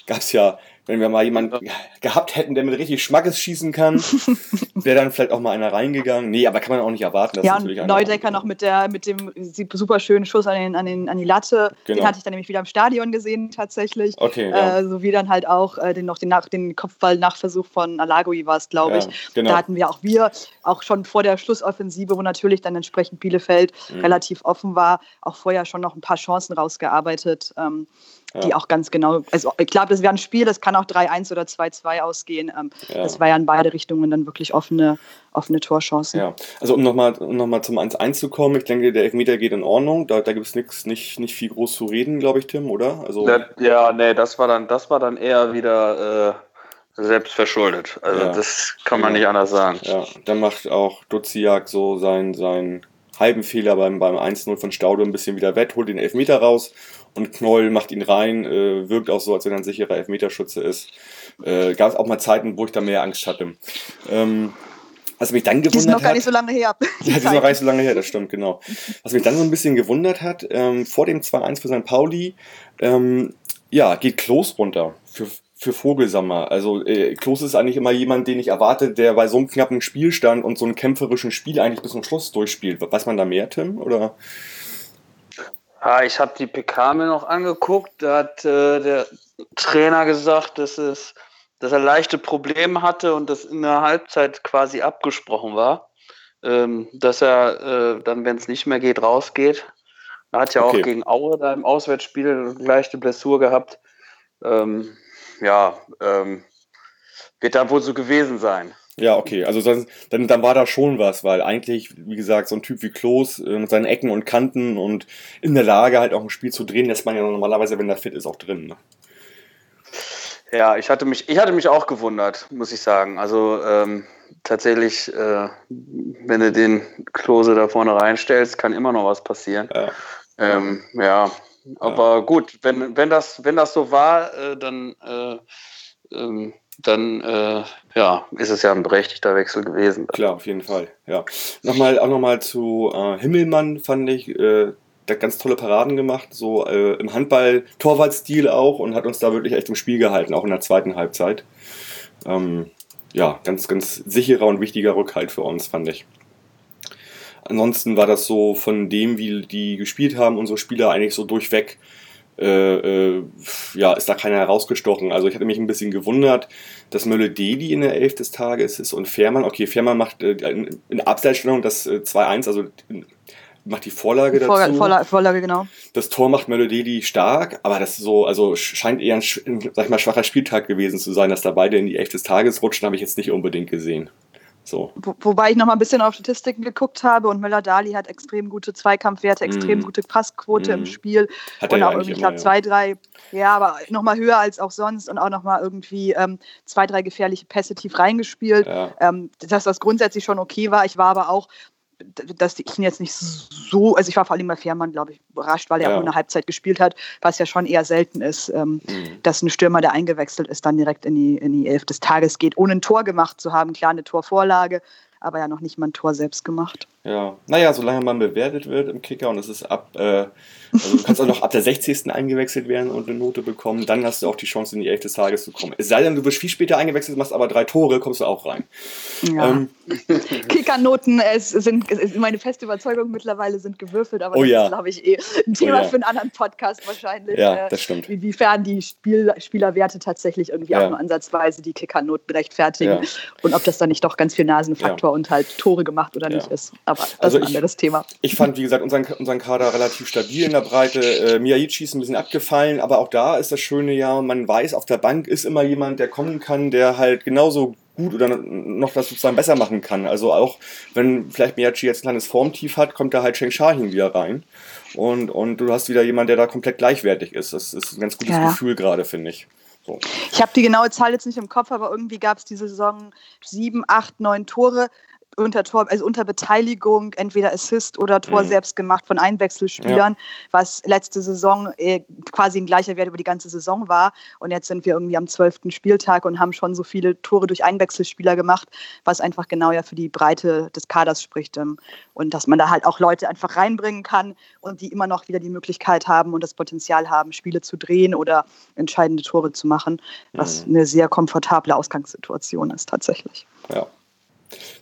gab es ja wenn wir mal jemanden gehabt hätten, der mit richtig Schmackes schießen kann, wäre dann vielleicht auch mal einer reingegangen. Nee, aber kann man auch nicht erwarten. ja, und Neudecker noch mit, der, mit dem super schönen Schuss an, den, an, den, an die Latte. Genau. Den hatte ich dann nämlich wieder im Stadion gesehen, tatsächlich. Okay, ja. äh, so wie dann halt auch äh, den, noch den, Nach den Kopfball-Nachversuch von Alagui war es, glaube ich. Ja, genau. Da hatten wir auch wir, auch schon vor der Schlussoffensive, wo natürlich dann entsprechend Bielefeld mhm. relativ offen war, auch vorher schon noch ein paar Chancen rausgearbeitet. Ähm, die auch ganz genau, also ich glaube, das wäre ein Spiel, das kann auch 3-1 oder 2-2 ausgehen. Ähm, ja. Das war ja in beide Richtungen dann wirklich offene, offene Torchancen. Ja, also um nochmal um noch zum 1-1 zu kommen, ich denke, der Elfmeter geht in Ordnung. Da, da gibt es nichts, nicht, nicht viel groß zu reden, glaube ich, Tim, oder? Also, ja, nee, das war dann, das war dann eher wieder. Äh selbst verschuldet. Also ja. das kann man ja. nicht anders sagen. Ja, dann macht auch Duziak so seinen, seinen halben Fehler beim, beim 1-0 von Staude ein bisschen wieder wett, holt den Elfmeter raus und Knoll macht ihn rein, äh, wirkt auch so, als wenn er ein sicherer Elfmeterschütze ist. Äh, Gab es auch mal Zeiten, wo ich da mehr Angst hatte. Ähm, was mich dann gewundert die sind noch gar nicht so lange her. Die ja, die sind noch gar nicht so lange her, das stimmt, genau. Was mich dann so ein bisschen gewundert hat, ähm, vor dem 2-1 für St. Pauli, ähm, ja, geht Klos runter für, für Vogelsammer. Also äh, Klos ist eigentlich immer jemand, den ich erwarte, der bei so einem knappen Spielstand und so einem kämpferischen Spiel eigentlich bis zum Schluss durchspielt. Weiß man da mehr, Tim? Oder? Ja, ich habe die PK mir noch angeguckt. Da hat äh, der Trainer gesagt, dass, es, dass er leichte Probleme hatte und das in der Halbzeit quasi abgesprochen war. Ähm, dass er äh, dann, wenn es nicht mehr geht, rausgeht. Er hat ja okay. auch gegen Aue da im Auswärtsspiel gleich die Blessur gehabt. Ähm, ja, ähm, wird da wohl so gewesen sein. Ja, okay. Also dann, dann, dann war da schon was, weil eigentlich, wie gesagt, so ein Typ wie Klos äh, mit seinen Ecken und Kanten und in der Lage halt auch ein Spiel zu drehen, lässt man ja normalerweise, wenn er fit ist, auch drin. Ne? Ja, ich hatte mich, ich hatte mich auch gewundert, muss ich sagen. Also ähm, tatsächlich, äh, wenn du den Klose da vorne reinstellst, kann immer noch was passieren. Ja, ähm, ja. aber ja. gut, wenn, wenn, das, wenn das so war, äh, dann äh, ähm, dann äh, ja, ist es ja ein berechtigter Wechsel gewesen. Klar, auf jeden Fall. Ja. Nochmal, auch nochmal zu äh, Himmelmann fand ich, äh, der hat ganz tolle Paraden gemacht, so äh, im Handball-Torwart-Stil auch und hat uns da wirklich echt im Spiel gehalten, auch in der zweiten Halbzeit. Ähm, ja, ganz, ganz sicherer und wichtiger Rückhalt für uns, fand ich. Ansonsten war das so von dem, wie die gespielt haben, unsere Spieler eigentlich so durchweg äh, äh, ja, ist da keiner herausgestochen. Also ich hatte mich ein bisschen gewundert, dass Mölle-Deli in der Elf des Tages ist und Fährmann, okay, Fährmann macht äh, in, in Abseitsstellung das äh, 2-1, also macht die Vorlage dazu. Vorlage, Vorlage, Vorlage, genau. Das Tor macht Mölle-Deli stark, aber das ist so, also scheint eher ein, sag ich mal, schwacher Spieltag gewesen zu sein, dass da beide in die Elf des Tages rutschen, habe ich jetzt nicht unbedingt gesehen. So. Wo, wobei ich noch mal ein bisschen auf Statistiken geguckt habe und Müller-Dali hat extrem gute Zweikampfwerte, extrem mm. gute Passquote mm. im Spiel. Hat und auch irgendwie, ich glaube, zwei, drei, ja, aber noch mal höher als auch sonst und auch noch mal irgendwie ähm, zwei, drei gefährliche Pässe tief reingespielt. Ja. Ähm, dass das grundsätzlich schon okay war. Ich war aber auch dass ich ihn jetzt nicht so, also ich war vor allem bei Fährmann, glaube ich, überrascht, weil er ja. auch in der Halbzeit gespielt hat, was ja schon eher selten ist, ähm, mhm. dass ein Stürmer, der eingewechselt ist, dann direkt in die, in die Elf des Tages geht, ohne ein Tor gemacht zu haben. Klar, eine Torvorlage, aber ja noch nicht mal ein Tor selbst gemacht. Ja, naja, solange man bewertet wird im Kicker und es ist ab, äh, also du kannst auch noch ab der 60. eingewechselt werden und eine Note bekommen, dann hast du auch die Chance, in die 11 des Tages zu kommen. Es sei denn, du wirst viel später eingewechselt, machst aber drei Tore, kommst du auch rein. Ja. Ähm, Kickernoten es sind, es, meine feste Überzeugung mittlerweile sind gewürfelt, aber oh das ja. ist, glaube ich, eh ein Thema oh ja. für einen anderen Podcast wahrscheinlich. Ja, das stimmt. Inwiefern die Spiel, Spielerwerte tatsächlich irgendwie Ja. auch nur ansatzweise die Kickernoten rechtfertigen und ob das dann nicht doch ganz viel Nasenfaktor und halt Tore gemacht oder nicht ist. Aber das Also ist ein ich- anderes Thema. Ich fand, wie gesagt, unseren, unseren Kader relativ stabil in der Breite. Äh, Miyaichi ist ein bisschen abgefallen, aber auch da ist das Schöne ja, man weiß, auf der Bank ist immer jemand, der kommen kann, der halt genauso gut oder noch das sozusagen besser machen kann. Also auch wenn vielleicht Miyachi jetzt ein kleines Formtief hat, kommt da halt Sheng Shahin wieder rein. Und, und du hast wieder jemanden, der da komplett gleichwertig ist. Das ist ein ganz gutes Ja. Gefühl gerade, finde ich. So. Ich habe die genaue Zahl jetzt nicht im Kopf, aber irgendwie gab es diese Saison sieben, acht, neun Tore unter Tor, also unter Beteiligung, entweder Assist oder Tor Mhm. selbst gemacht von Einwechselspielern, was letzte Saison äh, quasi ein gleicher Wert über die ganze Saison war. Und jetzt sind wir irgendwie am zwölften Spieltag und haben schon so viele Tore durch Einwechselspieler gemacht, was einfach genau ja für die Breite des Kaders spricht. ähm, Und dass man da halt auch Leute einfach reinbringen kann und die immer noch wieder die Möglichkeit haben und das Potenzial haben, Spiele zu drehen oder entscheidende Tore zu machen, was Mhm. eine sehr komfortable Ausgangssituation ist tatsächlich. Ja.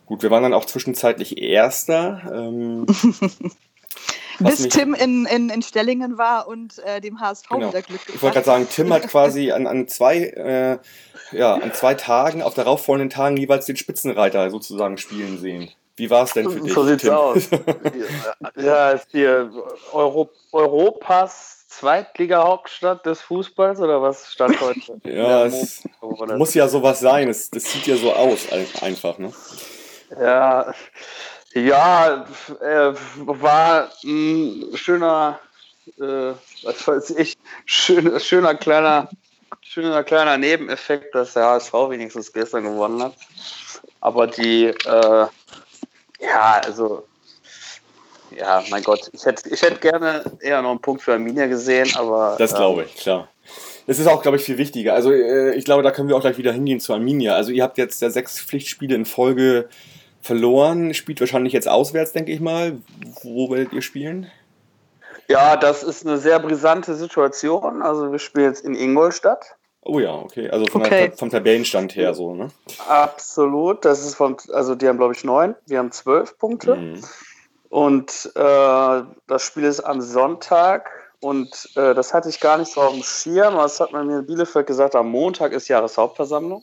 Gut, wir waren dann auch zwischenzeitlich Erster. Ähm, Bis Tim in, in, in Stellingen war und äh, dem HSV Genau. wieder Glück Ich wollte gerade sagen, Tim hat quasi an, an, zwei, äh, ja, an zwei Tagen, auf darauffolgenden Tagen jeweils den Spitzenreiter sozusagen spielen sehen. Wie war es denn für dich? So sieht's Tim? aus. ja, ist hier Euro Europas Zweitliga-Hauptstadt des Fußballs oder was stand heute? Ja, es Mo- Muss ja sowas sein. Es, das sieht ja so aus ein- einfach, ne? Ja, ja äh, war ein schöner, äh, was weiß ich, schön, schöner kleiner, schöner kleiner Nebeneffekt, dass der HSV wenigstens gestern gewonnen hat. Aber die, äh, ja, also, ja, mein Gott, ich hätte, ich hätte gerne eher noch einen Punkt für Arminia gesehen, aber. Das glaube ich, klar. Das ist auch, glaube ich, viel wichtiger. Also äh, ich glaube, da können wir auch gleich wieder hingehen zu Arminia. Also ihr habt jetzt ja sechs Pflichtspiele in Folge verloren, spielt wahrscheinlich jetzt auswärts, denke ich mal. Wo werdet ihr spielen? Ja, das ist eine sehr brisante Situation. Also wir spielen jetzt in Ingolstadt. Oh ja, okay. Also von Okay. Der, vom Tabellenstand her so, ne? Absolut. Das ist von, also die haben, glaube ich, neun. Wir haben zwölf Punkte. Mhm. Und äh, das Spiel ist am Sonntag. Und äh, das hatte ich gar nicht so auf dem Schirm. Das hat man mir in Bielefeld gesagt, am Montag ist Jahreshauptversammlung.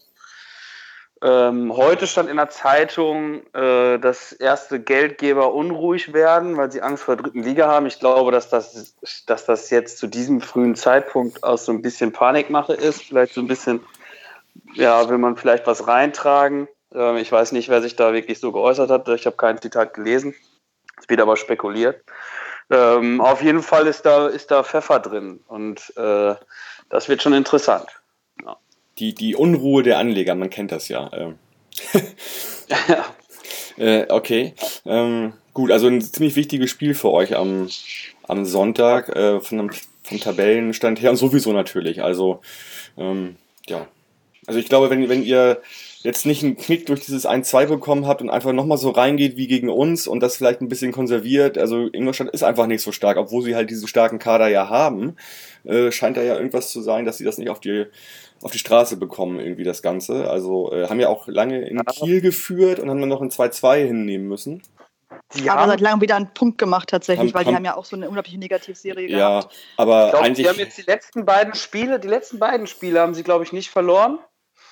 Ähm, heute stand in der Zeitung, äh, dass erste Geldgeber unruhig werden, weil sie Angst vor der dritten Liga haben. Ich glaube, dass das, dass das jetzt zu diesem frühen Zeitpunkt aus so ein bisschen Panikmache ist. Vielleicht so ein bisschen, ja, will man vielleicht was reintragen. Ähm, ich weiß nicht, wer sich da wirklich so geäußert hat. Ich habe kein Zitat gelesen. Wird aber spekuliert. Ähm, auf jeden Fall ist da, ist da Pfeffer drin und äh, das wird schon interessant. Die, die Unruhe der Anleger, man kennt das ja. Ähm. Ja. Äh, okay. Ähm, gut, also ein ziemlich wichtiges Spiel für euch am, am Sonntag äh, von dem, vom Tabellenstand her und sowieso natürlich. Also, ähm, ja. Also ich glaube, wenn, wenn ihr jetzt nicht einen Knick durch dieses 1-2 bekommen habt und einfach nochmal so reingeht wie gegen uns und das vielleicht ein bisschen konserviert, also Ingolstadt ist einfach nicht so stark, obwohl sie halt diesen starken Kader ja haben, äh, scheint da ja irgendwas zu sein, dass sie das nicht auf die auf die Straße bekommen, irgendwie das Ganze. Also äh, haben ja auch lange in Kiel geführt und haben dann noch ein 2-2 hinnehmen müssen. Die aber haben, seit langem wieder einen Punkt gemacht tatsächlich, Haben- weil die haben- haben ja auch so eine unglaubliche Negativserie Ja, gehabt. aber ich glaub, eigentlich. die haben jetzt die letzten beiden Spiele, die letzten beiden Spiele haben sie, glaube ich, nicht verloren.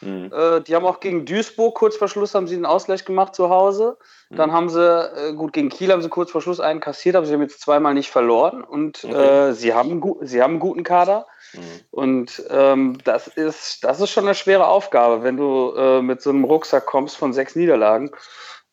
Hm, Äh, die haben auch gegen Duisburg kurz vor Schluss haben sie den Ausgleich gemacht zu Hause. Dann haben sie, äh, gut, gegen Kiel haben sie kurz vor Schluss einen kassiert, aber sie haben jetzt zweimal nicht verloren und Okay. äh, sie, haben, sie haben einen guten Kader. hm. Und ähm, das, ist, das ist schon eine schwere Aufgabe, wenn du äh, mit so einem Rucksack kommst von sechs Niederlagen.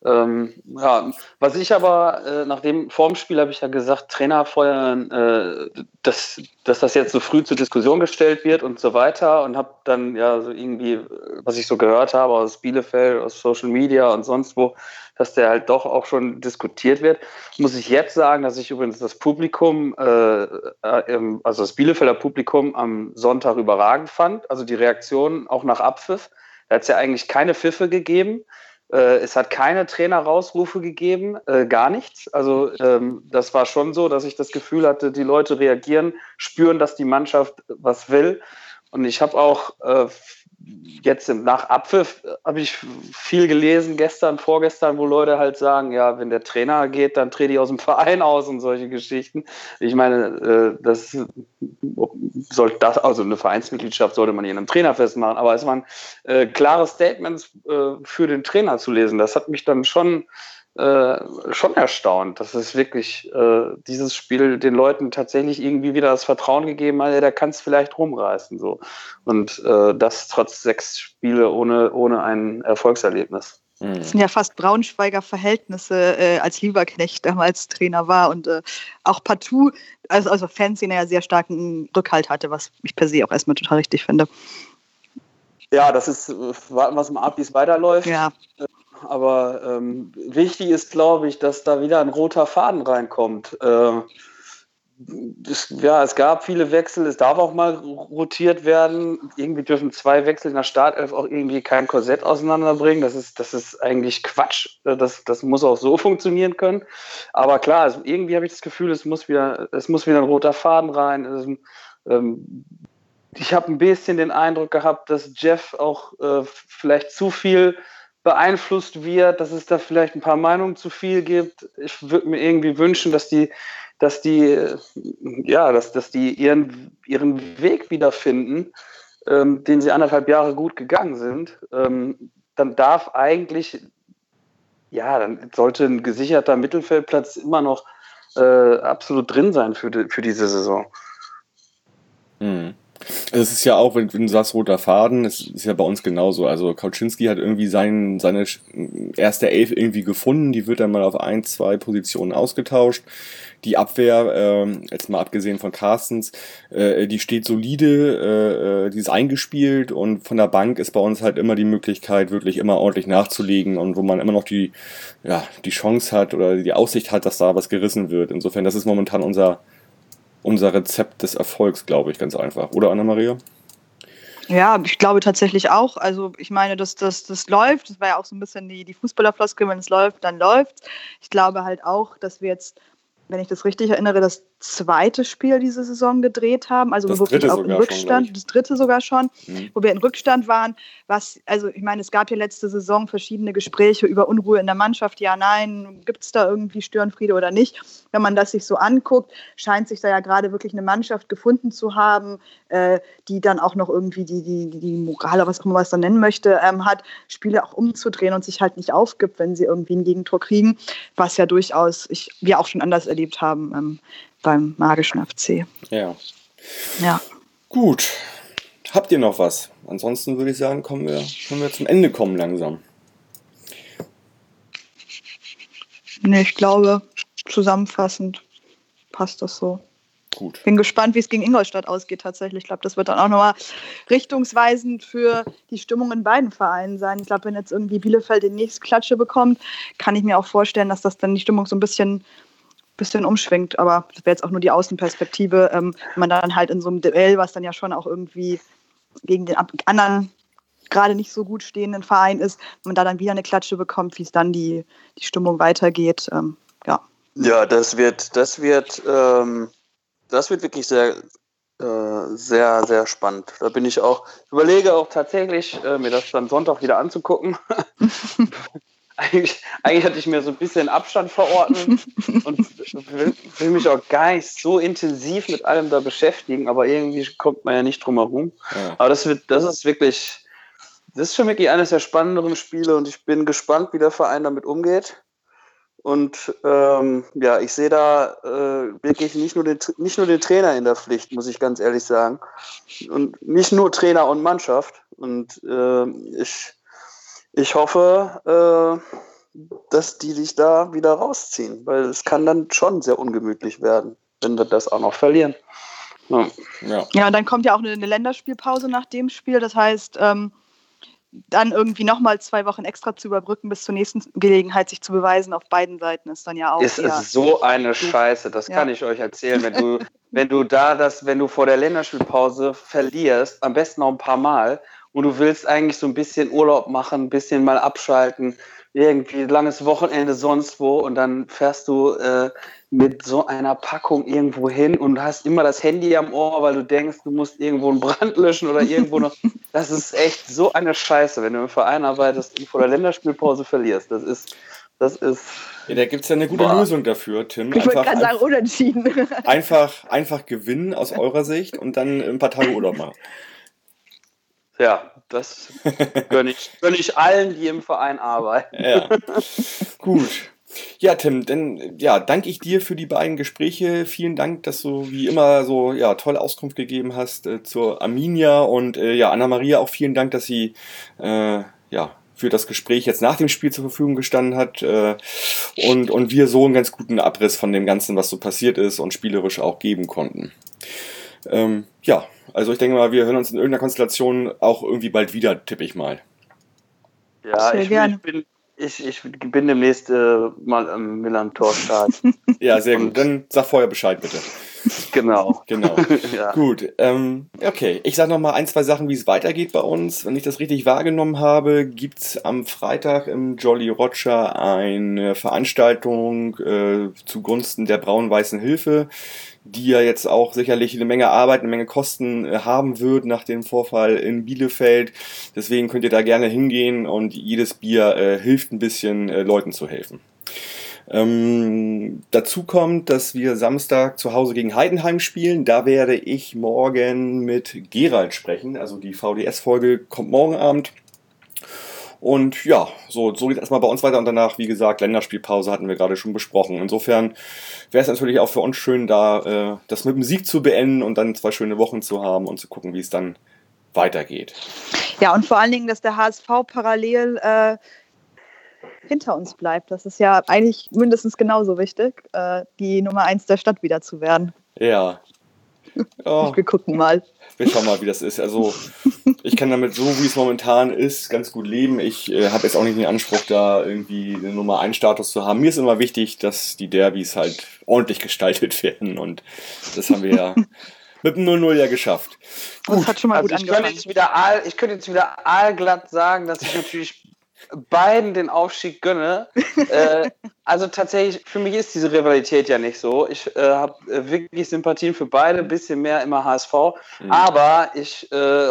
Ähm, ja, was ich aber, äh, nach dem Formspiel habe ich ja gesagt, Trainer feuern, äh, dass, dass das jetzt so früh zur Diskussion gestellt wird und so weiter und habe dann ja so irgendwie, was ich so gehört habe aus Bielefeld, aus Social Media und sonst wo, dass der halt doch auch schon diskutiert wird, muss ich jetzt sagen, dass ich übrigens das Publikum, äh, äh, also das Bielefelder Publikum am Sonntag überragend fand. Also die Reaktion auch nach Abpfiff. Da hat es ja eigentlich keine Pfiffe gegeben. Äh, es hat keine Trainer-Rausrufe gegeben, äh, gar nichts. Also ähm, das war schon so, dass ich das Gefühl hatte, die Leute reagieren, spüren, dass die Mannschaft was will. Und ich habe auch äh, jetzt nach Abpfiff habe ich viel gelesen, gestern, vorgestern, wo Leute halt sagen, ja, wenn der Trainer geht, dann trete ich aus dem Verein aus und solche Geschichten. Ich meine, äh, das soll das, also eine Vereinsmitgliedschaft sollte man hier in einem Trainer festmachen, aber es waren äh, klare Statements äh, für den Trainer zu lesen. Das hat mich dann schon äh, schon erstaunt, dass es wirklich äh, dieses Spiel den Leuten tatsächlich irgendwie wieder das Vertrauen gegeben hat, ja, der kann es vielleicht rumreißen. So. Und äh, das trotz sechs Spiele ohne, ohne ein Erfolgserlebnis. Mhm. Das sind ja fast Braunschweiger Verhältnisse, äh, als Lieberknecht damals Trainer war und äh, auch partout, also, also Fanszene ja sehr starken Rückhalt hatte, was ich per se auch erstmal total richtig finde. Ja, das ist, warten wir mal ab, wie es weiterläuft. Ja. Aber ähm, wichtig ist, glaube ich, dass da wieder ein roter Faden reinkommt. Äh, es, ja, es gab viele Wechsel, es darf auch mal rotiert werden. Irgendwie dürfen zwei Wechsel in der Startelf auch irgendwie kein Korsett auseinanderbringen. Das ist, das ist eigentlich Quatsch. Das, das muss auch so funktionieren können. Aber klar, also irgendwie habe ich das Gefühl, es muss wieder, es muss wieder ein roter Faden rein. Es, ähm, ich habe ein bisschen den Eindruck gehabt, dass Jeff auch äh, vielleicht zu viel beeinflusst wird, dass es da vielleicht ein paar Meinungen zu viel gibt. Ich würde mir irgendwie wünschen, dass die, dass die, ja, dass, dass die ihren, ihren Weg wiederfinden, ähm, den sie anderthalb Jahre gut gegangen sind. Ähm, dann darf eigentlich, ja, dann sollte ein gesicherter Mittelfeldplatz immer noch äh, absolut drin sein für, die, für diese Saison. Mhm. Also es ist ja auch, wenn, wenn du sagst, roter Faden, es ist ja bei uns genauso. Also Kauczynski hat irgendwie sein, seine erste Elf irgendwie gefunden, die wird dann mal auf ein, zwei Positionen ausgetauscht. Die Abwehr, äh, jetzt mal abgesehen von Carstens, äh, die steht solide, äh, die ist eingespielt und von der Bank ist bei uns halt immer die Möglichkeit, wirklich immer ordentlich nachzulegen und wo man immer noch die, ja, die Chance hat oder die Aussicht hat, dass da was gerissen wird. Insofern, das ist momentan unser, unser Rezept des Erfolgs, glaube ich, ganz einfach. Oder Anna-Maria? Ja, ich glaube tatsächlich auch. Also ich meine, dass das, das läuft. Das war ja auch so ein bisschen die, die Fußballerfloskel, wenn es läuft, dann läuft. Ich glaube halt auch, dass wir jetzt wenn ich das richtig erinnere, das zweite Spiel diese Saison gedreht haben, also das wirklich auch im Rückstand, schon, das dritte sogar schon, mhm. wo wir in Rückstand waren. Was, also ich meine, es gab ja letzte Saison verschiedene Gespräche über Unruhe in der Mannschaft. Ja, nein, gibt es da irgendwie Störenfriede oder nicht? Wenn man das sich so anguckt, scheint sich da ja gerade wirklich eine Mannschaft gefunden zu haben, äh, die dann auch noch irgendwie die, die, die Moral, oder was auch immer man es dann nennen möchte, ähm, hat, Spiele auch umzudrehen und sich halt nicht aufgibt, wenn sie irgendwie ein Gegentor kriegen, was ja durchaus ich, wir auch schon anders erlebt haben ähm, beim magischen FC. Ja. Ja. Gut. Habt ihr noch was? Ansonsten würde ich sagen, kommen wir, können wir zum Ende kommen langsam. Nee, ich glaube, zusammenfassend passt das so. Gut. Bin gespannt, wie es gegen Ingolstadt ausgeht tatsächlich. Ich glaube, das wird dann auch nochmal richtungsweisend für die Stimmung in beiden Vereinen sein. Ich glaube, wenn jetzt irgendwie Bielefeld den nächsten Klatsche bekommt, kann ich mir auch vorstellen, dass das dann die Stimmung so ein bisschen bisschen umschwenkt, aber das wäre jetzt auch nur die Außenperspektive, ähm, wenn man dann halt in so einem Duell, was dann ja schon auch irgendwie gegen den anderen gerade nicht so gut stehenden Verein ist, wenn man da dann wieder eine Klatsche bekommt, wie es dann die, die Stimmung weitergeht. Ähm, ja. Ja, das wird, das wird, ähm, das wird wirklich sehr, äh, sehr, sehr spannend. Da bin ich auch, überlege auch tatsächlich, äh, mir das dann Sonntag wieder anzugucken. eigentlich, eigentlich hatte ich mir so ein bisschen Abstand verordnet und will, will, mich auch gar nicht so intensiv mit allem da beschäftigen, aber irgendwie kommt man ja nicht drum herum. Ja. Aber das wird, das ist wirklich, das ist schon wirklich eines der spannenderen Spiele und ich bin gespannt, wie der Verein damit umgeht. Und ähm, ja, ich sehe da äh, wirklich nicht nur, den, nicht nur den Trainer in der Pflicht, muss ich ganz ehrlich sagen. Und nicht nur Trainer und Mannschaft. Und äh, ich ich hoffe, äh, dass die sich da wieder rausziehen, weil es kann dann schon sehr ungemütlich werden, wenn wir das auch noch verlieren. Ja, ja. ja dann kommt ja auch eine, eine, Länderspielpause nach dem Spiel. Das heißt, ähm, dann irgendwie nochmal zwei Wochen extra zu überbrücken bis zur nächsten Gelegenheit, sich zu beweisen auf beiden Seiten, ist dann ja auch. Es ist so eine Scheiße, das ja. kann ich euch erzählen. Wenn du, wenn du da das, wenn du vor der Länderspielpause verlierst, am besten noch ein paar Mal und du willst eigentlich so ein bisschen Urlaub machen, ein bisschen mal abschalten, irgendwie langes Wochenende sonst wo und dann fährst du äh, mit so einer Packung irgendwo hin und hast immer das Handy am Ohr, weil du denkst, du musst irgendwo einen Brand löschen oder irgendwo noch. Das ist echt so eine Scheiße, wenn du im Verein arbeitest und vor der Länderspielpause verlierst. Das ist, das ist. Ja, da gibt es ja eine gute Boah. Lösung dafür, Tim. Ich wollte gerade sagen, unentschieden. einfach, einfach gewinnen aus eurer Sicht und dann ein paar Tage Urlaub machen. Ja, das gönne ich, gönne ich allen, die im Verein arbeiten. Ja. Gut. Ja, Tim, dann ja, danke ich dir für die beiden Gespräche. Vielen Dank, dass du wie immer so ja, tolle Auskunft gegeben hast äh, zur Arminia und äh, ja, Anna-Maria auch vielen Dank, dass sie äh, ja, für das Gespräch jetzt nach dem Spiel zur Verfügung gestanden hat äh, und, und wir so einen ganz guten Abriss von dem Ganzen, was so passiert ist und spielerisch auch geben konnten. Ähm, ja, also ich denke mal, wir hören uns in irgendeiner Konstellation auch irgendwie bald wieder, tippe ich mal. Ja, Sehr ich, gerne. ich bin. Ich, ich bin demnächst äh, mal am Millantor-Start. Ja, sehr gut. Dann sag vorher Bescheid bitte. genau. Genau. Ja. Gut, ähm, okay. Ich sage noch mal ein, zwei Sachen, wie es weitergeht bei uns. Wenn ich das richtig wahrgenommen habe, gibt's am Freitag im Jolly Roger eine Veranstaltung äh, zugunsten der braun-weißen Hilfe, die ja jetzt auch sicherlich eine Menge Arbeit, eine Menge Kosten äh, haben wird nach dem Vorfall in Bielefeld. Deswegen könnt ihr da gerne hingehen und jedes Bier äh, hilft ein bisschen, äh, Leuten zu helfen. Ähm, dazu kommt, dass wir Samstag zu Hause gegen Heidenheim spielen. Da werde ich morgen mit Gerald sprechen. Also die VDS-Folge kommt morgen Abend. Und ja, so, so geht erstmal bei uns weiter und danach, wie gesagt, Länderspielpause hatten wir gerade schon besprochen. Insofern wäre es natürlich auch für uns schön, da äh, das mit dem Sieg zu beenden und dann zwei schöne Wochen zu haben und zu gucken, wie es dann weitergeht. Ja, und vor allen Dingen, dass der HSV parallel äh, hinter uns bleibt. Das ist ja eigentlich mindestens genauso wichtig, äh, die Nummer eins der Stadt wieder zu werden. Ja. Ja, Wir gucken mal. wir schauen mal, wie das ist. Also ich kann damit so, wie es momentan ist, ganz gut leben. Ich äh, habe jetzt auch nicht den Anspruch, da irgendwie eine Nummer 1 Status zu haben. Mir ist immer wichtig, dass die Derbys halt ordentlich gestaltet werden und das haben wir ja mit dem 0-0 ja geschafft. Das hat schon mal Also gut ich könnte, jetzt wieder all, ich könnte jetzt wieder allglatt sagen, dass ich natürlich beiden den Aufstieg gönne. äh, also tatsächlich, für mich ist diese Rivalität ja nicht so. Ich äh, habe äh, wirklich Sympathien für beide, ein bisschen mehr immer HSV. Mhm. Aber ich, äh,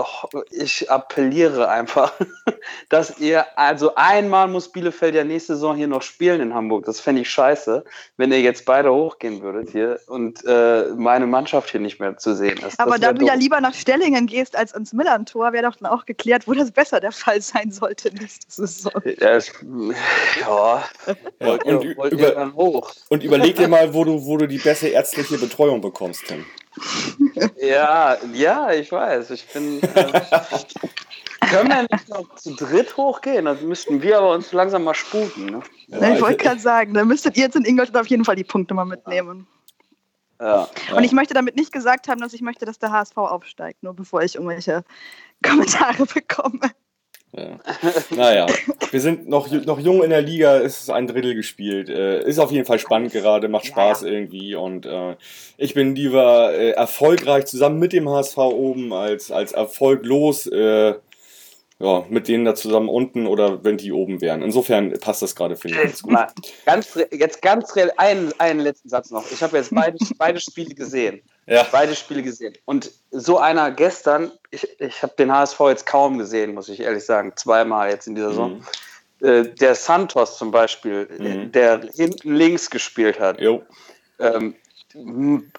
ich appelliere einfach, dass ihr, also einmal muss Bielefeld ja nächste Saison hier noch spielen in Hamburg. Das fände ich scheiße, wenn ihr jetzt beide hochgehen würdet hier und äh, meine Mannschaft hier nicht mehr zu sehen ist. Aber da du ja doof. lieber nach Stellingen gehst als ins Millantor, wäre doch dann auch geklärt, wo das besser der Fall sein sollte nächste Saison. Ja, es- ja. Ja, und, ihr über, dann hoch? und überleg dir mal, wo du, wo du die beste ärztliche Betreuung bekommst, Tim. Ja, ja, ich weiß. Ich bin. Äh, können wir nicht noch zu dritt hochgehen? Dann müssten wir aber uns langsam mal sputen. Ne? Ne, ich wollte gerade sagen, da müsstet ihr jetzt in Ingolstadt auf jeden Fall die Punkte mal mitnehmen. Ja. Und ich möchte damit nicht gesagt haben, dass ich möchte, dass der HSV aufsteigt, nur bevor ich irgendwelche Kommentare bekomme. Ja. Naja, wir sind noch, noch jung in der Liga, es ist ein Drittel gespielt. Äh, ist auf jeden Fall spannend gerade, macht Spaß irgendwie und äh, ich bin lieber äh, erfolgreich zusammen mit dem HSV oben als, als erfolglos äh, ja, mit denen da zusammen unten oder wenn die oben wären. Insofern passt das gerade, finde ich, ganz Jetzt, gut. mal, ganz, jetzt ganz real, einen, einen letzten Satz noch. Ich habe jetzt beide, beide Spiele gesehen. Ja, Beide Spiele gesehen. Und so einer gestern, ich, ich habe den HSV jetzt kaum gesehen, muss ich ehrlich sagen. Zweimal jetzt in dieser Saison. Äh, der Santos zum Beispiel, Mhm. der hinten links gespielt hat. jo. Ähm,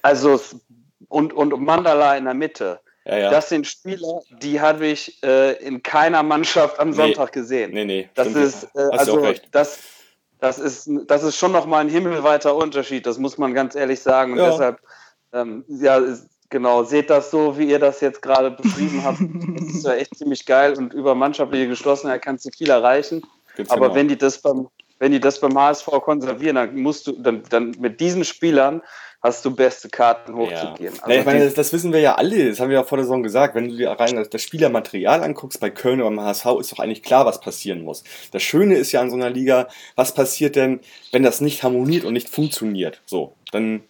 also und, und Mandala in der Mitte. Ja, ja. Das sind Spieler, die habe ich äh, in keiner Mannschaft am Nee. Sonntag gesehen. nee, nee. Das ist, äh, also, das, das, ist, das ist schon nochmal ein himmelweiter Unterschied, das muss man ganz ehrlich sagen. Und Ja. deshalb, ähm, ja, genau, seht das so, wie ihr das jetzt gerade beschrieben habt. Das ist ja echt ziemlich geil und über mannschaftliche Geschlossenheit kannst du viel erreichen. Ganz Aber wenn die das beim, wenn die das beim HSV konservieren, dann musst du, dann, dann mit diesen Spielern hast du beste Karten Ja. hochzugehen. Also nee, ich meine, das, das wissen wir ja alle, das haben wir ja vor der Saison gesagt. Wenn du dir rein das, das Spielermaterial anguckst bei Köln oder beim HSV, ist doch eigentlich klar, was passieren muss. Das Schöne ist ja an so einer Liga, was passiert denn, wenn das nicht harmoniert und nicht funktioniert? So, dann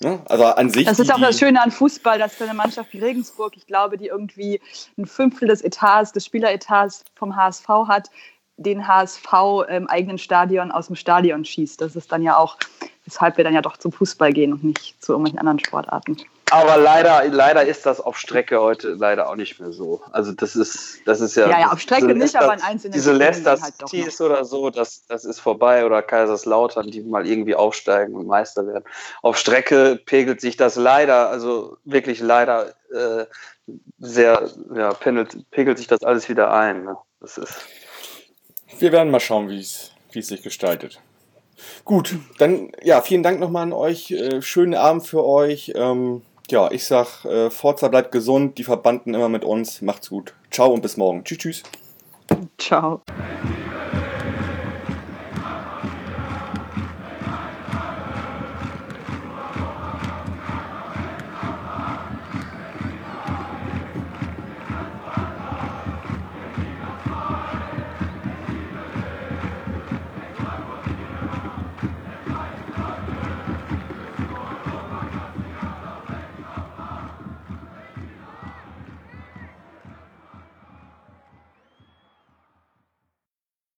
Ne? Also an sich. Das ist die- auch das Schöne an Fußball, dass für eine Mannschaft wie Regensburg, ich glaube, die irgendwie ein Fünftel des Etats, des Spieleretats vom HSV hat, den HSV im eigenen Stadion aus dem Stadion schießt. Das ist dann ja auch, weshalb wir dann ja doch zum Fußball gehen und nicht zu irgendwelchen anderen Sportarten. Aber leider, leider ist das auf Strecke heute leider auch nicht mehr so. Also das ist, das ist ja. Ja, ja, auf Strecke nicht, aber in einzelnen Diese Leicester halt Cities oder so, das, das ist vorbei. Oder Kaiserslautern, die mal irgendwie aufsteigen und Meister werden. Auf Strecke pegelt sich das leider, also wirklich leider äh, sehr, ja, pendelt, pegelt sich das alles wieder ein. Ne? Das ist. Wir werden mal schauen, wie es wie es sich gestaltet. Gut, dann ja, vielen Dank nochmal an euch. Äh, schönen Abend für euch. Ähm, ja, ich sag, äh, Forza bleibt gesund, die Verbanden immer mit uns. Macht's gut. Ciao und bis morgen. Tschüss, tschüss. Ciao.